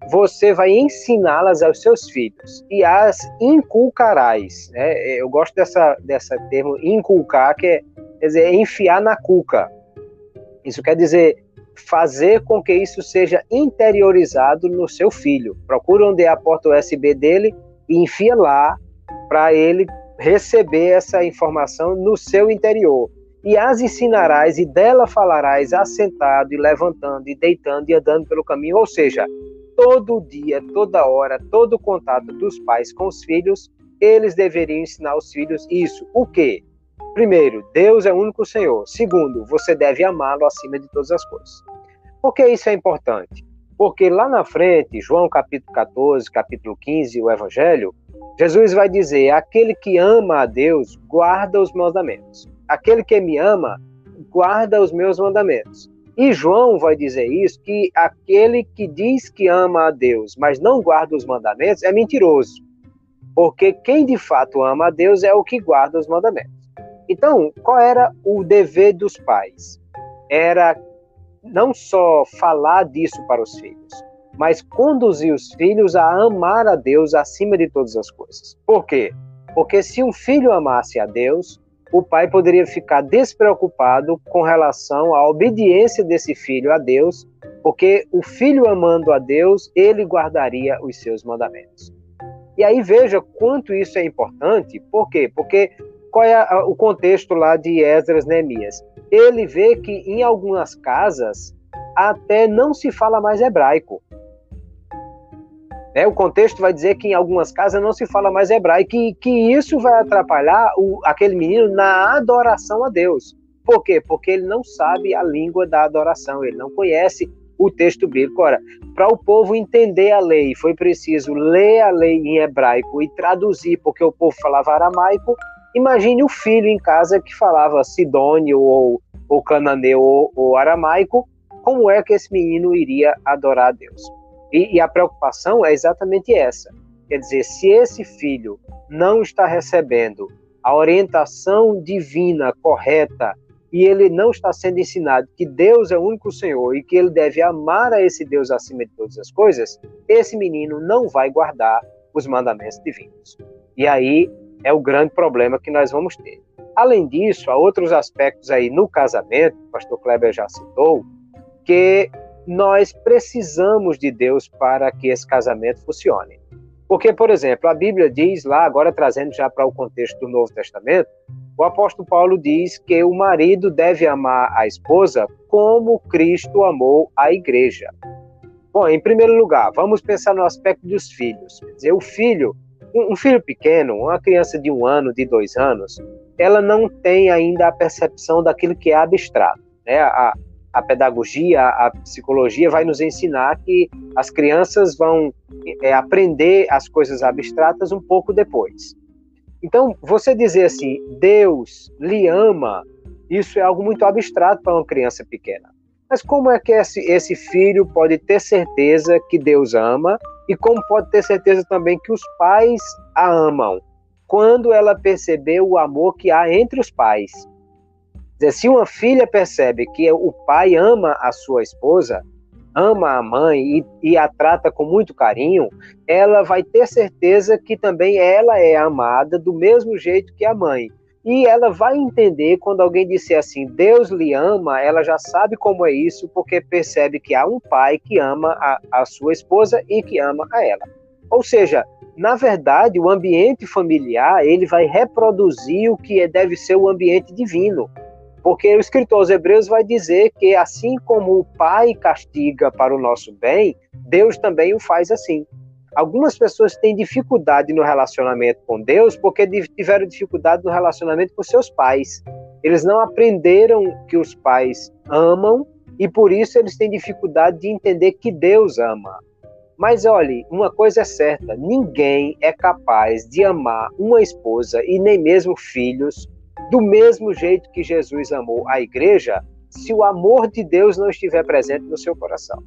você vai ensiná-las aos seus filhos e as inculcarás. Né? Eu gosto dessa, dessa termo inculcar, que é, quer dizer, enfiar na cuca. Isso quer dizer fazer com que isso seja interiorizado no seu filho. Procura onde é a porta USB dele e enfia lá para ele receber essa informação no seu interior. E as ensinarás e dela falarás assentado e levantando e deitando e andando pelo caminho, ou seja, todo dia, toda hora, todo contato dos pais com os filhos, eles deveriam ensinar os filhos isso. O quê? Primeiro, Deus é o único Senhor. Segundo, você deve amá-lo acima de todas as coisas. Por que isso é importante? Porque lá na frente, João capítulo 14, capítulo 15, o Evangelho, Jesus vai dizer: aquele que ama a Deus guarda os mandamentos. Aquele que me ama guarda os meus mandamentos. E João vai dizer isso: que aquele que diz que ama a Deus, mas não guarda os mandamentos, é mentiroso. Porque quem de fato ama a Deus é o que guarda os mandamentos. Então, qual era o dever dos pais? Era não só falar disso para os filhos, mas conduzir os filhos a amar a Deus acima de todas as coisas. Por quê? Porque se um filho amasse a Deus, o pai poderia ficar despreocupado com relação à obediência desse filho a Deus, porque o filho amando a Deus, ele guardaria os seus mandamentos. E aí veja quanto isso é importante, por quê? Porque qual é o contexto lá de Esdras Neemias? Ele vê que em algumas casas até não se fala mais hebraico. É, o contexto vai dizer que em algumas casas não se fala mais hebraico e que isso vai atrapalhar o, aquele menino na adoração a Deus. Por quê? Porque ele não sabe a língua da adoração, ele não conhece o texto bíblico. Ora, para o povo entender a lei, foi preciso ler a lei em hebraico e traduzir, porque o povo falava aramaico, Imagine o filho em casa que falava sidônio ou, ou cananeu ou, ou aramaico, como é que esse menino iria adorar a Deus? E, e, a preocupação é exatamente essa. Quer dizer, se esse filho não está recebendo a orientação divina correta e ele não está sendo ensinado que Deus é o único Senhor e que ele deve amar a esse Deus acima de todas as coisas, esse menino não vai guardar os mandamentos divinos. E aí é o grande problema que nós vamos ter. Além disso, há outros aspectos aí no casamento, o pastor Kleber já citou, que nós precisamos de Deus para que esse casamento funcione. Porque, por exemplo, a Bíblia diz lá, agora trazendo já para o contexto do Novo Testamento, o apóstolo Paulo diz que o marido deve amar a esposa como Cristo amou a igreja. Bom, em primeiro lugar, vamos pensar no aspecto dos filhos. Quer dizer, o filho um filho pequeno, uma criança de um ano, de dois anos, ela não tem ainda a percepção daquilo que é abstrato. Né? A, a pedagogia, a psicologia vai nos ensinar que as crianças vão é, aprender as coisas abstratas um pouco depois. Então, você dizer assim, Deus lhe ama, isso é algo muito abstrato para uma criança pequena. Mas como é que esse, esse filho pode ter certeza que Deus ama e como pode ter certeza também que os pais a amam? quando ela perceber o amor que há entre os pais. Se uma filha percebe que o pai ama a sua esposa, ama a mãe e, e, a trata com muito carinho, ela vai ter certeza que também ela é amada do mesmo jeito que a mãe. E ela vai entender quando alguém disser assim, Deus lhe ama, ela já sabe como é isso, porque percebe que há um pai que ama a, a sua esposa e que ama a ela. Ou seja, na verdade, o ambiente familiar ele vai reproduzir o que deve ser o ambiente divino. Porque o escritor aos Hebreus vai dizer que assim como o pai castiga para o nosso bem, Deus também o faz assim. Algumas pessoas têm dificuldade no relacionamento com Deus porque tiveram dificuldade no relacionamento com seus pais. Eles não aprenderam que os pais amam e por isso eles têm dificuldade de entender que Deus ama. Mas olhe, uma coisa é certa: ninguém é capaz de amar uma esposa e nem mesmo filhos do mesmo jeito que Jesus amou a igreja, se o amor de Deus não estiver presente no seu coração.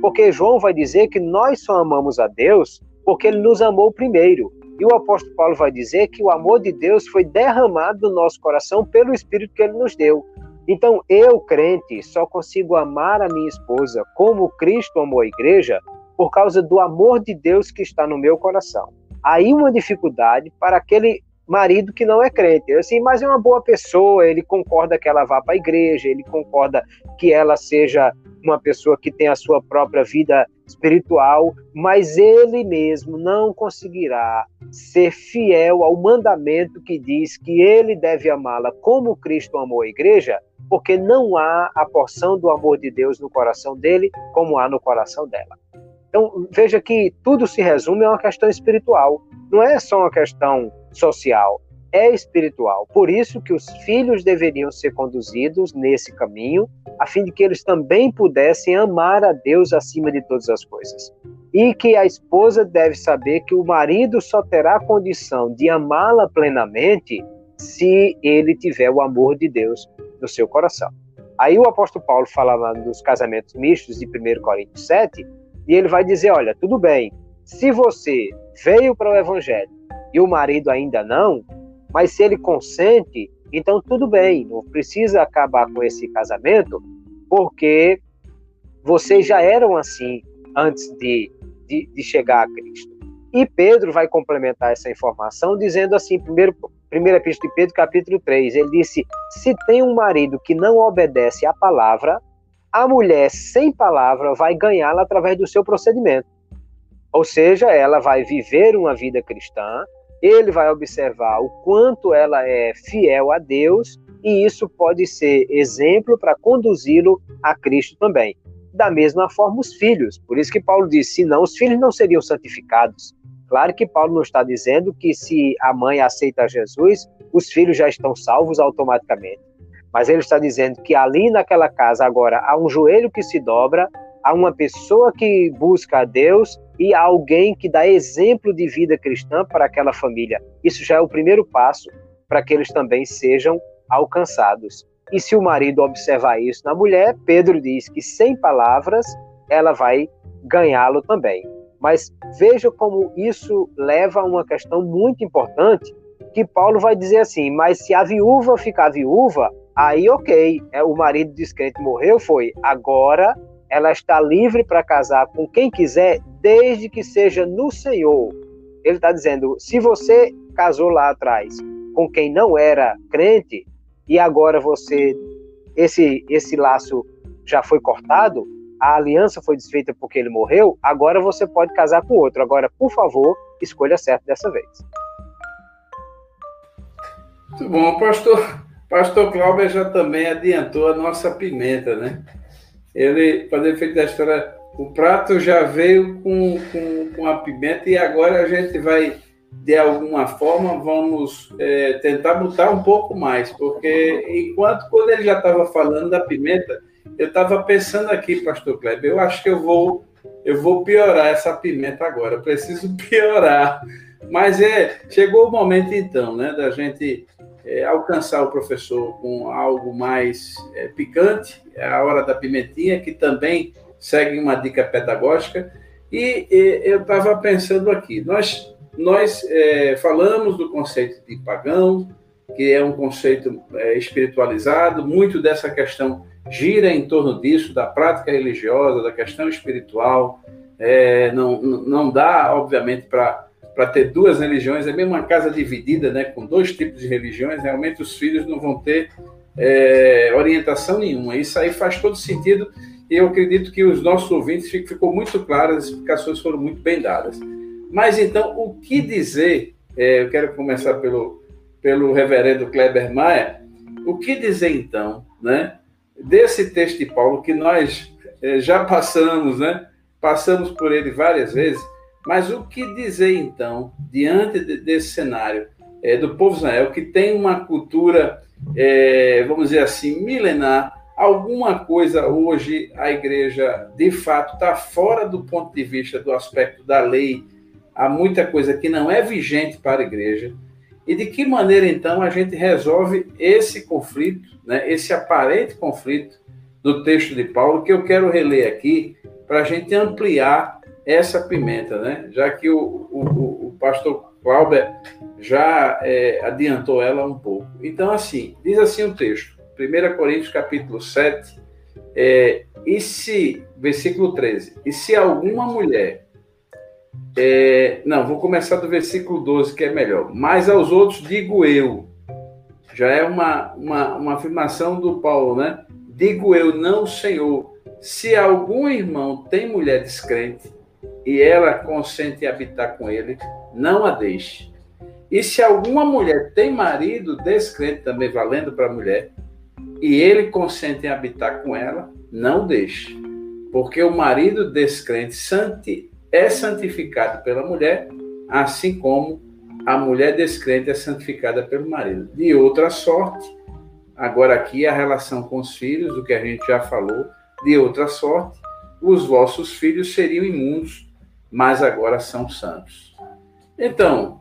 Porque João vai dizer que nós só amamos a Deus porque ele nos amou primeiro. E o apóstolo Paulo vai dizer que o amor de Deus foi derramado no nosso coração pelo Espírito que ele nos deu. Então, eu, crente, só consigo amar a minha esposa como Cristo amou a igreja por causa do amor de Deus que está no meu coração. Aí uma dificuldade para aquele marido que não é crente. Assim, mas é uma boa pessoa, ele concorda que ela vá para a igreja, ele concorda que ela seja uma pessoa que tem a sua própria vida espiritual, mas ele mesmo não conseguirá ser fiel ao mandamento que diz que ele deve amá-la como Cristo amou a igreja, porque não há a porção do amor de Deus no coração dele como há no coração dela. Então, veja que tudo se resume a uma questão espiritual, não é só uma questão social, é espiritual. Por isso que os filhos deveriam ser conduzidos nesse caminho, a fim de que eles também pudessem amar a Deus acima de todas as coisas. E que a esposa deve saber que o marido só terá condição de amá-la plenamente se ele tiver o amor de Deus no seu coração. Aí o apóstolo Paulo fala lá dos casamentos mistos de 1 Coríntios 7, e ele vai dizer: olha, tudo bem, se você veio para o evangelho e o marido ainda não, mas se ele consente, então tudo bem, não precisa acabar com esse casamento, porque vocês já eram assim antes de, de, de chegar a Cristo. E Pedro vai complementar essa informação dizendo assim, primeiro, primeira epístola de Pedro, capítulo 3, ele disse: Se tem um marido que não obedece à palavra, a mulher sem palavra vai ganhá-la através do seu procedimento. Ou seja, ela vai viver uma vida cristã, ele vai observar o quanto ela é fiel a Deus e isso pode ser exemplo para conduzi-lo a Cristo também. Da mesma forma, os filhos. Por isso que Paulo diz: senão os filhos não seriam santificados. Claro que Paulo não está dizendo que se a mãe aceita Jesus, os filhos já estão salvos automaticamente. Mas ele está dizendo que ali naquela casa agora há um joelho que se dobra, há uma pessoa que busca a Deus e há alguém que dá exemplo de vida cristã para aquela família. Isso já é o primeiro passo para que eles também sejam alcançados. E se o marido observar isso na mulher, Pedro diz que sem palavras ela vai ganhá-lo também. Mas veja como isso leva a uma questão muito importante, que Paulo vai dizer assim: mas se a viúva ficar viúva, aí ok, é, o marido descrente morreu, foi. Agora ela está livre para casar com quem quiser, desde que seja no Senhor. Ele está dizendo: se você casou lá atrás com quem não era crente e agora você esse esse laço já foi cortado, a aliança foi desfeita porque ele morreu, agora você pode casar com outro. Agora, por favor, escolha certo dessa vez. Muito bom, pastor. Pastor Cláudio já também adiantou a nossa pimenta, né? ele, para efeito da história, o prato já veio com, com, com, a pimenta e agora a gente vai, de alguma forma, vamos é, tentar botar um pouco mais, porque enquanto, quando ele já estava falando da pimenta, eu estava pensando aqui, pastor Kleber, eu acho que eu vou, eu vou piorar essa pimenta agora, eu preciso piorar. Mas é, chegou o momento então, né, da gente é, alcançar o professor com algo mais é, picante, é a hora da pimentinha, que também segue uma dica pedagógica. E, e eu estava pensando aqui, nós nós é, falamos do conceito de pagão, que é um conceito é, espiritualizado, muito dessa questão gira em torno disso, da prática religiosa, da questão espiritual. É, não, não dá, obviamente, para ter duas religiões, é mesmo uma casa dividida, né, com dois tipos de religiões, realmente os filhos não vão ter é, orientação nenhuma. Isso aí faz todo sentido e eu acredito que os nossos ouvintes ficou muito claro, as explicações foram muito bem dadas. Mas então, o que dizer? É, eu quero começar pelo, pelo reverendo Kleber Maia. O que dizer então, né, desse texto de Paulo que nós é, já passamos, né, passamos por ele várias vezes, mas o que dizer então diante de, desse cenário é, do povo Israel que tem uma cultura, é, vamos dizer assim, milenar? Alguma coisa hoje a igreja de fato está fora do ponto de vista do aspecto da lei há muita coisa que não é vigente para a igreja. E de que maneira, então, a gente resolve esse conflito, né, esse aparente conflito do texto de Paulo, que eu quero reler aqui, para a gente ampliar essa pimenta, né? já que o, o, o pastor Clauber já é, adiantou ela um pouco. Então, assim, diz assim o texto, 1 Coríntios capítulo 7, é, e se, versículo 13, e se alguma mulher é, não, vou começar do versículo 12, que é melhor. Mas aos outros digo eu. Já é uma, uma, uma afirmação do Paulo, né? Digo eu, não, Senhor. Se algum irmão tem mulher descrente e ela consente habitar com ele, não a deixe. E se alguma mulher tem marido descrente, também valendo para a mulher, e ele consente em habitar com ela, não deixe. Porque o marido descrente santi é santificado pela mulher, assim como a mulher descrente é santificada pelo marido. De outra sorte, agora aqui a relação com os filhos, o que a gente já falou, de outra sorte, os vossos filhos seriam imundos, mas agora são santos. Então,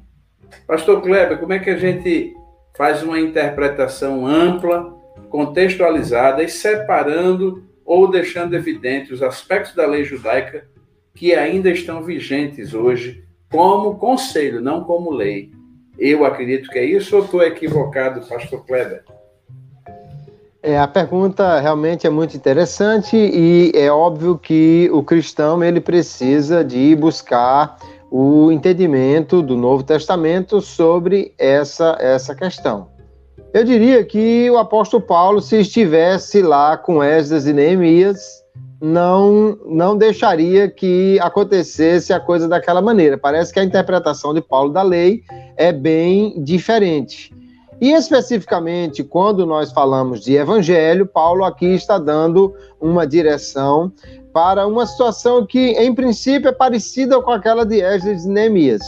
Pastor Kleber, como é que a gente faz uma interpretação ampla, contextualizada e separando ou deixando evidente os aspectos da lei judaica que ainda estão vigentes hoje como conselho, não como lei. Eu acredito que é isso ou estou equivocado, pastor Kleber? É, a pergunta realmente é muito interessante e é óbvio que o cristão ele precisa de buscar o entendimento do Novo Testamento sobre essa, essa questão. Eu diria que o apóstolo Paulo, se estivesse lá com Esdras e Neemias, não, não deixaria que acontecesse a coisa daquela maneira. Parece que a interpretação de Paulo da lei é bem diferente. E especificamente, quando nós falamos de evangelho, Paulo aqui está dando uma direção para uma situação que, em princípio, é parecida com aquela de Esdras e Neemias.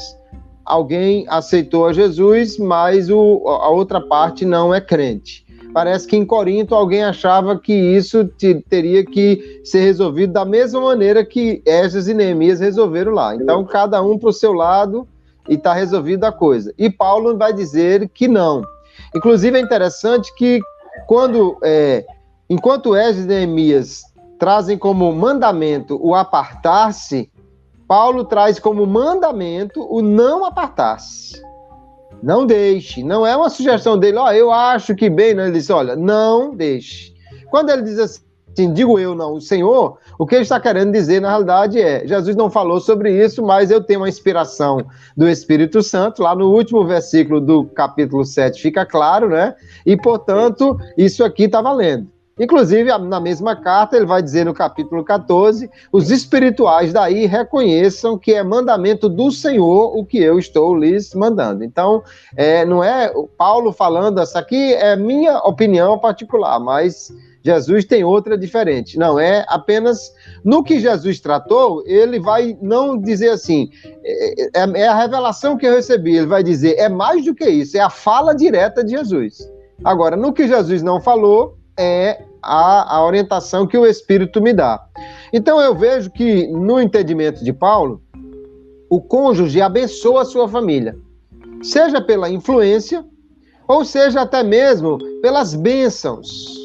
Alguém aceitou a Jesus, mas o, a outra parte não é crente. Parece que em Corinto alguém achava que isso teria que ser resolvido da mesma maneira que Esdras e Neemias resolveram lá. Então, cada um para o seu lado e está resolvida a coisa. E Paulo vai dizer que não. Inclusive, é interessante que quando, é, enquanto Esdras e Neemias trazem como mandamento o apartar-se, Paulo traz como mandamento o não apartar-se. Não deixe. Não é uma sugestão dele, ó, oh, eu acho que bem, não. Ele diz, olha, não deixe. Quando ele diz assim, digo eu, não, o Senhor, o que ele está querendo dizer, na realidade, é: Jesus não falou sobre isso, mas eu tenho uma inspiração do Espírito Santo, lá no último versículo do capítulo 7 fica claro, né? E, portanto, isso aqui está valendo. Inclusive, na mesma carta, ele vai dizer no capítulo 14: os espirituais daí reconheçam que é mandamento do Senhor o que eu estou lhes mandando. Então, é, não é Paulo falando, essa aqui é minha opinião particular, mas Jesus tem outra diferente. Não, é apenas no que Jesus tratou, ele vai não dizer assim, é, é, é a revelação que eu recebi, ele vai dizer, é mais do que isso, é a fala direta de Jesus. Agora, no que Jesus não falou, é a, a orientação que o Espírito me dá. Então eu vejo que no entendimento de Paulo, o cônjuge abençoa a sua família, seja pela influência, ou seja até mesmo pelas bênçãos.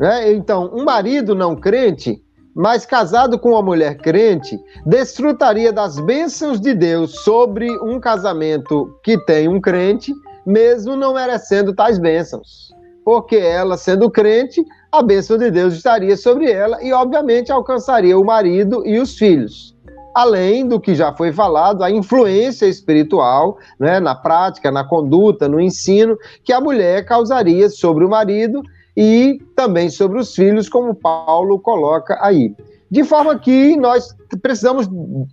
Né? Então, um marido não crente, mas casado com uma mulher crente, desfrutaria das bênçãos de Deus sobre um casamento que tem um crente, mesmo não merecendo tais bênçãos. Porque ela, sendo crente, a bênção de Deus estaria sobre ela e, obviamente, alcançaria o marido e os filhos. Além do que já foi falado, a influência espiritual, né, na prática, na conduta, no ensino, que a mulher causaria sobre o marido e também sobre os filhos, como Paulo coloca aí. De forma que nós precisamos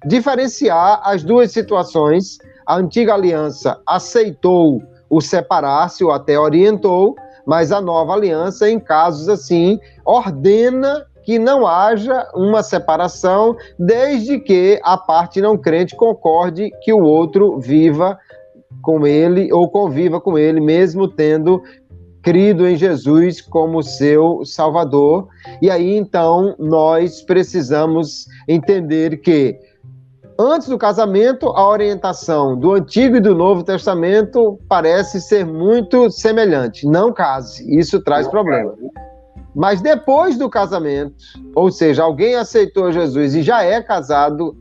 diferenciar as duas situações. A antiga aliança aceitou o separar-se ou até orientou, mas a nova aliança, em casos assim, ordena que não haja uma separação, desde que a parte não crente concorde que o outro viva com ele ou conviva com ele, mesmo tendo crido em Jesus como seu Salvador. E aí então nós precisamos entender que antes do casamento, a orientação do Antigo e do Novo Testamento parece ser muito semelhante. Não case, isso traz problema. Mas depois do casamento, ou seja, alguém aceitou Jesus e já é casado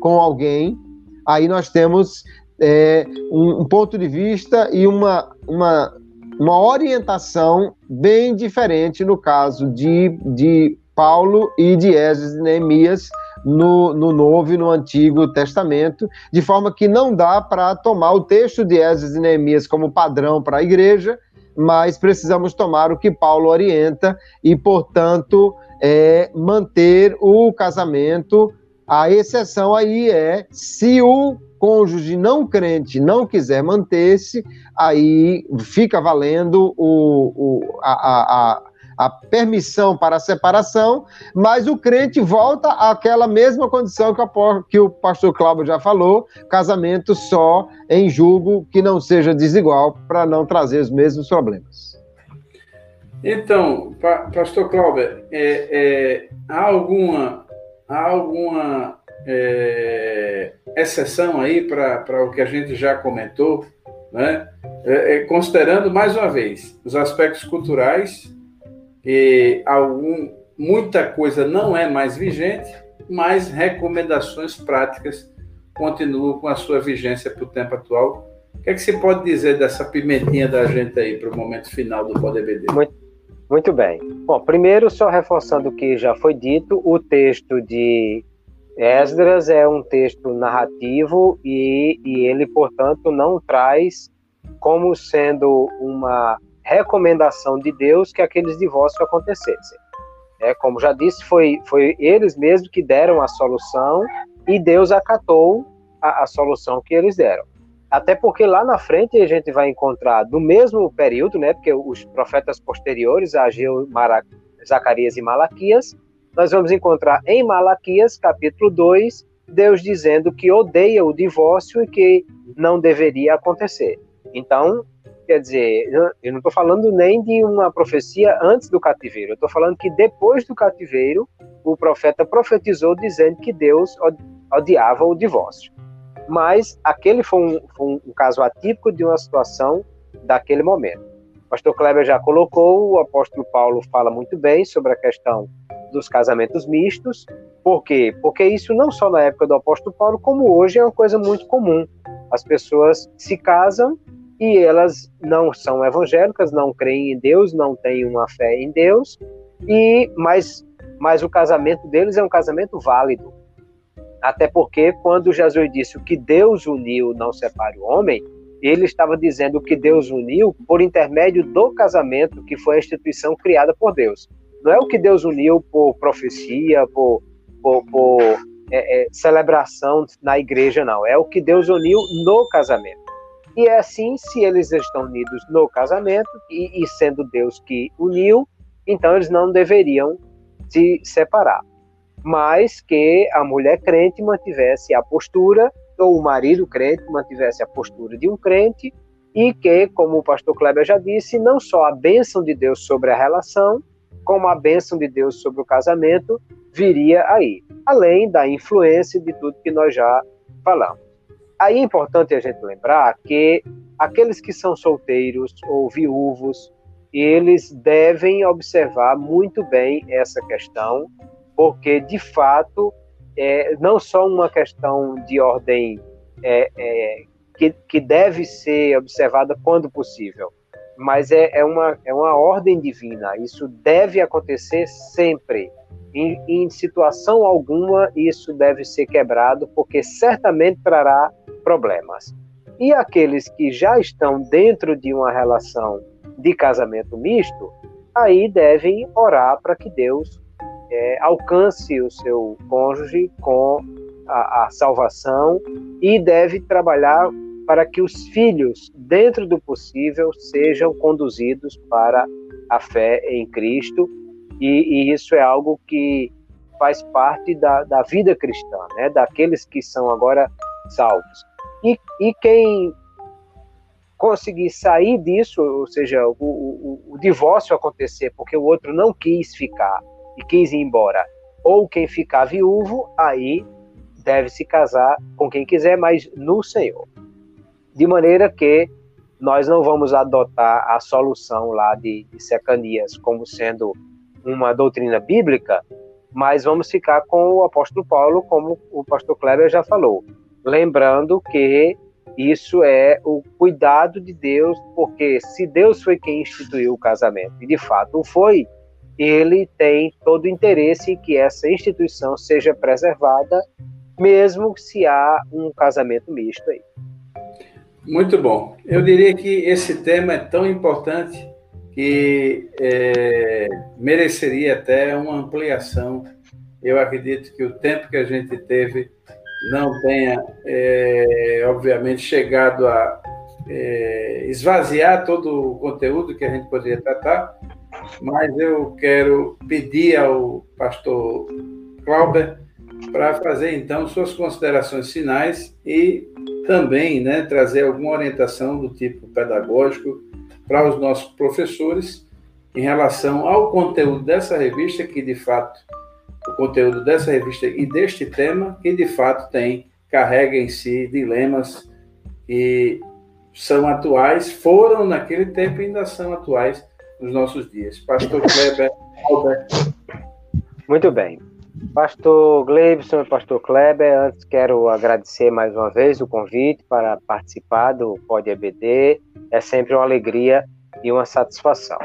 com alguém, aí nós temos é, um, um, ponto de vista e uma, uma uma orientação bem diferente no caso de, de Paulo e de Esdras e Neemias no, no Novo e no Antigo Testamento, de forma que não dá para tomar o texto de Esdras e Neemias como padrão para a igreja, mas precisamos tomar o que Paulo orienta e, portanto, é, manter o casamento. A exceção aí é se o cônjuge não crente não quiser manter-se, aí fica valendo o, o a, a, a, permissão para a separação, mas o crente volta àquela mesma condição que, a, que o pastor Cláudio já falou, casamento só em julgo que não seja desigual, para não trazer os mesmos problemas. Então, pastor Cláudio, é, é, há alguma, há alguma é, exceção aí para o que a gente já comentou, né? É, é, considerando mais uma vez os aspectos culturais, e algum, muita coisa não é mais vigente, mas recomendações práticas continuam com a sua vigência para o tempo atual. O que é que você pode dizer dessa pimentinha da gente aí para o momento final do PodBD? Muito, muito bem. Bom, primeiro, só reforçando o que já foi dito, o texto de Esdras é um texto narrativo e, e ele, portanto, não traz como sendo uma recomendação de Deus que aqueles divórcios acontecessem. É, como já disse, foi, foi eles mesmos que deram a solução e Deus acatou a, a solução que eles deram. Até porque lá na frente a gente vai encontrar, do mesmo período, né, porque os profetas posteriores, Ageu, Mara, Zacarias e Malaquias, nós vamos encontrar em Malaquias, capítulo 2, Deus dizendo que odeia o divórcio e que não deveria acontecer. Então, quer dizer, eu não estou falando nem de uma profecia antes do cativeiro, eu estou falando que depois do cativeiro, o profeta profetizou dizendo que Deus odiava o divórcio. Mas aquele foi um, foi um caso atípico de uma situação daquele momento. O pastor Kleber já colocou, o apóstolo Paulo fala muito bem sobre a questão dos casamentos mistos. Por quê? Porque isso não só na época do apóstolo Paulo, como hoje é uma coisa muito comum. As pessoas se casam e elas não são evangélicas, não creem em Deus, não têm uma fé em Deus, e mas, mas o casamento deles é um casamento válido. Até porque quando Jesus disse o que Deus uniu não separe o homem, ele estava dizendo que Deus uniu por intermédio do casamento, que foi a instituição criada por Deus. Não é o que Deus uniu por profecia, por, por, por é, é, celebração na igreja, não. É o que Deus uniu no casamento. E é assim, se eles estão unidos no casamento, e, e sendo Deus que uniu, então eles não deveriam se separar. Mas que a mulher crente mantivesse a postura, ou o marido crente mantivesse a postura de um crente, e que, como o pastor Kleber já disse, não só a bênção de Deus sobre a relação, como a bênção de Deus sobre o casamento viria aí, além da influência de tudo que nós já falamos. Aí é importante a gente lembrar que aqueles que são solteiros ou viúvos, eles devem observar muito bem essa questão porque de fato é não só uma questão de ordem é, é, que, que deve ser observada quando possível, mas é, é, uma, é uma ordem divina. Isso deve acontecer sempre. Em, em, situação alguma, isso deve ser quebrado, porque certamente trará problemas. E aqueles que já estão dentro de uma relação de casamento misto, aí devem orar para que Deus é, alcance o seu cônjuge com a, a salvação e deve trabalhar para que os filhos, dentro do possível, sejam conduzidos para a fé em Cristo, e, e isso é algo que faz parte da, da vida cristã, né? daqueles que são agora salvos. E, e quem conseguir sair disso, ou seja, o, o, o, divórcio acontecer porque o outro não quis ficar e quis ir embora, ou quem ficar viúvo, aí deve se casar com quem quiser, mas no Senhor. De maneira que nós não vamos adotar a solução lá de, de Secanias como sendo uma doutrina bíblica, mas vamos ficar com o apóstolo Paulo, como o pastor Kleber já falou. Lembrando que isso é o cuidado de Deus, porque se Deus foi quem instituiu o casamento, e de fato foi, ele tem todo o interesse em que essa instituição seja preservada, mesmo se há um casamento misto aí. Muito bom. Eu diria que esse tema é tão importante que é, mereceria até uma ampliação. Eu acredito que o tempo que a gente teve não tenha, é, obviamente, chegado a é, esvaziar todo o conteúdo que a gente poderia tratar, mas eu quero pedir ao pastor Clauber para fazer então suas considerações finais e também né, trazer alguma orientação do tipo pedagógico para os nossos professores em relação ao conteúdo dessa revista, que de fato, o conteúdo dessa revista e deste tema, que de fato tem, carrega em si dilemas que são atuais, foram naquele tempo e ainda são atuais nos nossos dias. Pastor Kleber Albert. Muito bem. Pastor Gleibson e Pastor Kleber, antes quero agradecer mais uma vez o convite para participar do Pod EBD. É sempre uma alegria e uma satisfação.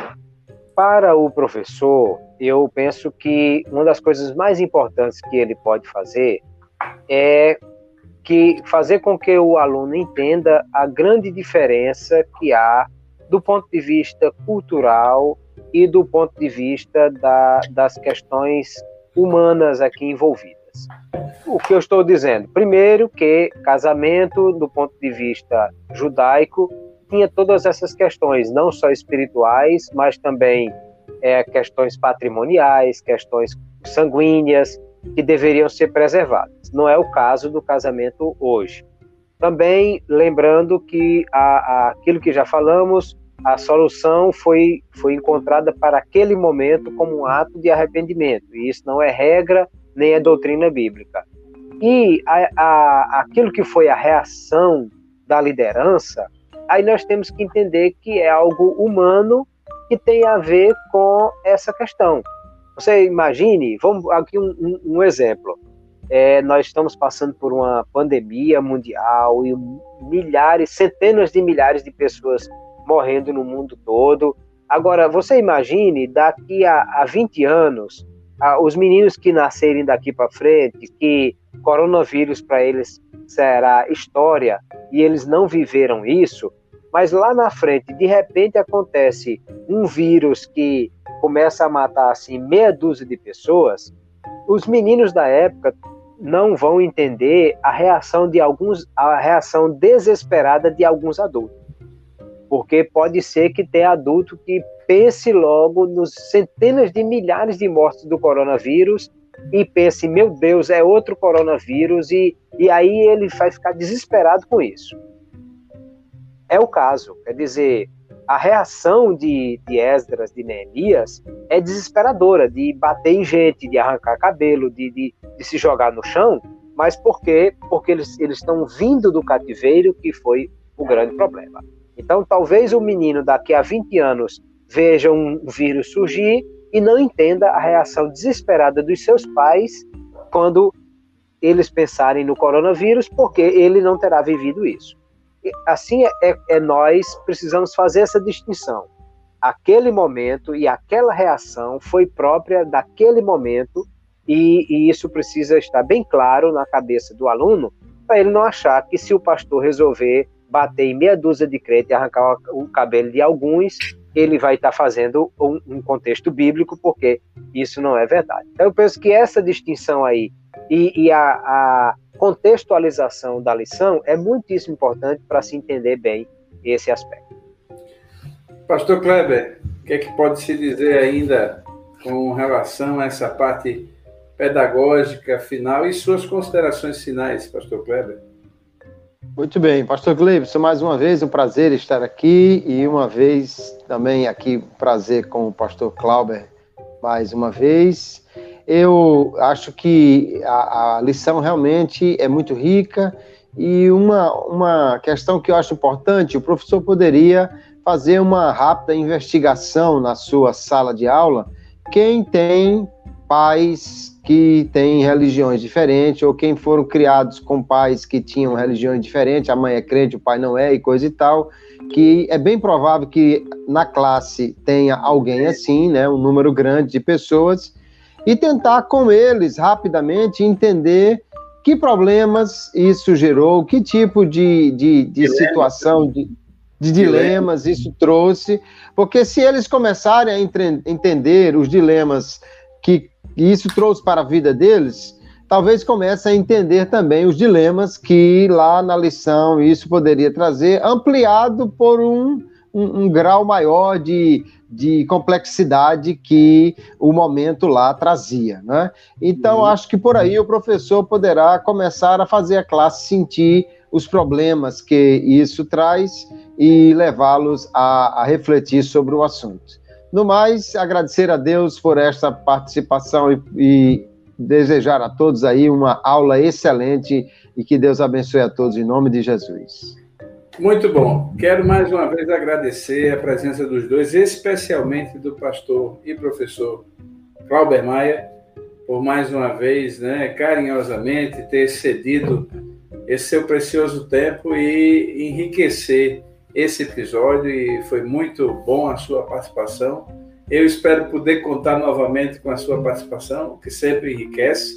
Para o professor, eu penso que uma das coisas mais importantes que ele pode fazer é que fazer com que o aluno entenda a grande diferença que há do ponto de vista cultural e do ponto de vista da, das questões humanas aqui envolvidas. O que eu estou dizendo? Primeiro, que casamento, do ponto de vista judaico, tinha todas essas questões, não só espirituais, mas também é, questões patrimoniais, questões sanguíneas, que deveriam ser preservadas. Não é o caso do casamento hoje. Também lembrando que a, a, aquilo que já falamos, a solução foi, foi encontrada para aquele momento como um ato de arrependimento. E isso não é regra nem é doutrina bíblica. E a, a, aquilo que foi a reação da liderança, aí nós temos que entender que é algo humano que tem a ver com essa questão. Você imagine, vamos aqui um, um, um exemplo. É, nós estamos passando por uma pandemia mundial e milhares, centenas de milhares de pessoas morrendo no mundo todo. Agora, você imagine, daqui a, a 20 anos, a, os meninos que nascerem daqui para frente, que coronavírus para eles será história e eles não viveram isso, mas lá na frente, de repente acontece um vírus que começa a matar assim meia dúzia de pessoas, os meninos da época não vão entender a reação de alguns, a reação desesperada de alguns adultos porque pode ser que tenha adulto que pense logo nos centenas de milhares de mortes do coronavírus e pense, meu Deus, é outro coronavírus, e, e aí ele vai ficar desesperado com isso. É o caso, quer dizer, a reação de, de Esdras, de Neemias, é desesperadora, de bater em gente, de arrancar cabelo, de, de, de se jogar no chão, mas por quê? Porque eles, eles estão vindo do cativeiro, que foi o grande problema. Então, talvez o menino daqui a 20 anos veja um vírus surgir e não entenda a reação desesperada dos seus pais quando eles pensarem no coronavírus, porque ele não terá vivido isso. Assim é, é, é nós precisamos fazer essa distinção. Aquele momento e aquela reação foi própria daquele momento e, e isso precisa estar bem claro na cabeça do aluno para ele não achar que se o pastor resolver bater em meia dúzia de crente e arrancar o cabelo de alguns, ele vai estar fazendo um, um, contexto bíblico, porque isso não é verdade. Então, eu penso que essa distinção aí e, e a, a, contextualização da lição é muitíssimo importante para se entender bem esse aspecto. Pastor Kleber, o que é que pode se dizer ainda com relação a essa parte pedagógica final e suas considerações finais, Pastor Kleber? Muito bem, Pastor Gleibson, mais uma vez um prazer estar aqui e uma vez também aqui prazer com o Pastor Clauber mais uma vez. Eu acho que a, a lição realmente é muito rica e uma, uma questão que eu acho importante, o professor poderia fazer uma rápida investigação na sua sala de aula, quem tem pais que têm religiões diferentes, ou quem foram criados com pais que tinham religiões diferentes, a mãe é crente, o pai não é, e coisa e tal, que é bem provável que na classe tenha alguém assim, né, um número grande de pessoas, e tentar com eles rapidamente entender que problemas isso gerou, que tipo de, de, de situação, de, de dilemas isso trouxe, porque se eles começarem a entender os dilemas que isso trouxe para a vida deles, talvez comece a entender também os dilemas que lá na lição isso poderia trazer, ampliado por um, um, um grau maior de, de complexidade que o momento lá trazia. Né? Então, uhum. acho que por aí o professor poderá começar a fazer a classe sentir os problemas que isso traz e levá-los a, a refletir sobre o assunto. No mais, agradecer a Deus por esta participação e, e desejar a todos aí uma aula excelente e que Deus abençoe a todos em nome de Jesus. Muito bom. Quero mais uma vez agradecer a presença dos dois, especialmente do pastor e professor Clauber Maia, por mais uma vez, né, carinhosamente ter cedido esse seu precioso tempo e enriquecer esse episódio e foi muito bom a sua participação. Eu espero poder contar novamente com a sua participação, que sempre enriquece.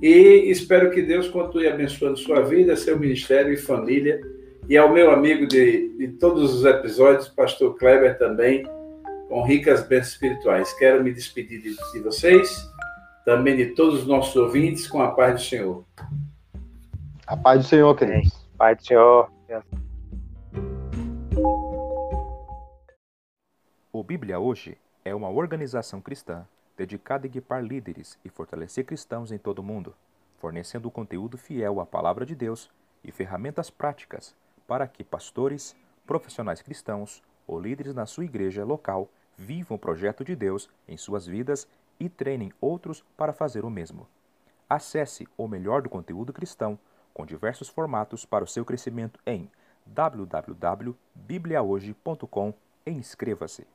E espero que Deus continue abençoando sua vida, seu ministério e família. E ao meu amigo de, de todos os episódios, Pastor Kleber também, com ricas bênçãos espirituais. Quero me despedir de, de vocês, também de todos os nossos ouvintes, com a paz do Senhor. A paz do Senhor, queridos. Paz do Senhor. O Bíblia Hoje é uma organização cristã dedicada a equipar líderes e fortalecer cristãos em todo o mundo, fornecendo conteúdo fiel à palavra de Deus e ferramentas práticas para que pastores, profissionais cristãos ou líderes na sua igreja local vivam o projeto de Deus em suas vidas e treinem outros para fazer o mesmo. Acesse o melhor do conteúdo cristão com diversos formatos para o seu crescimento em www.bibliahoje.com e inscreva-se.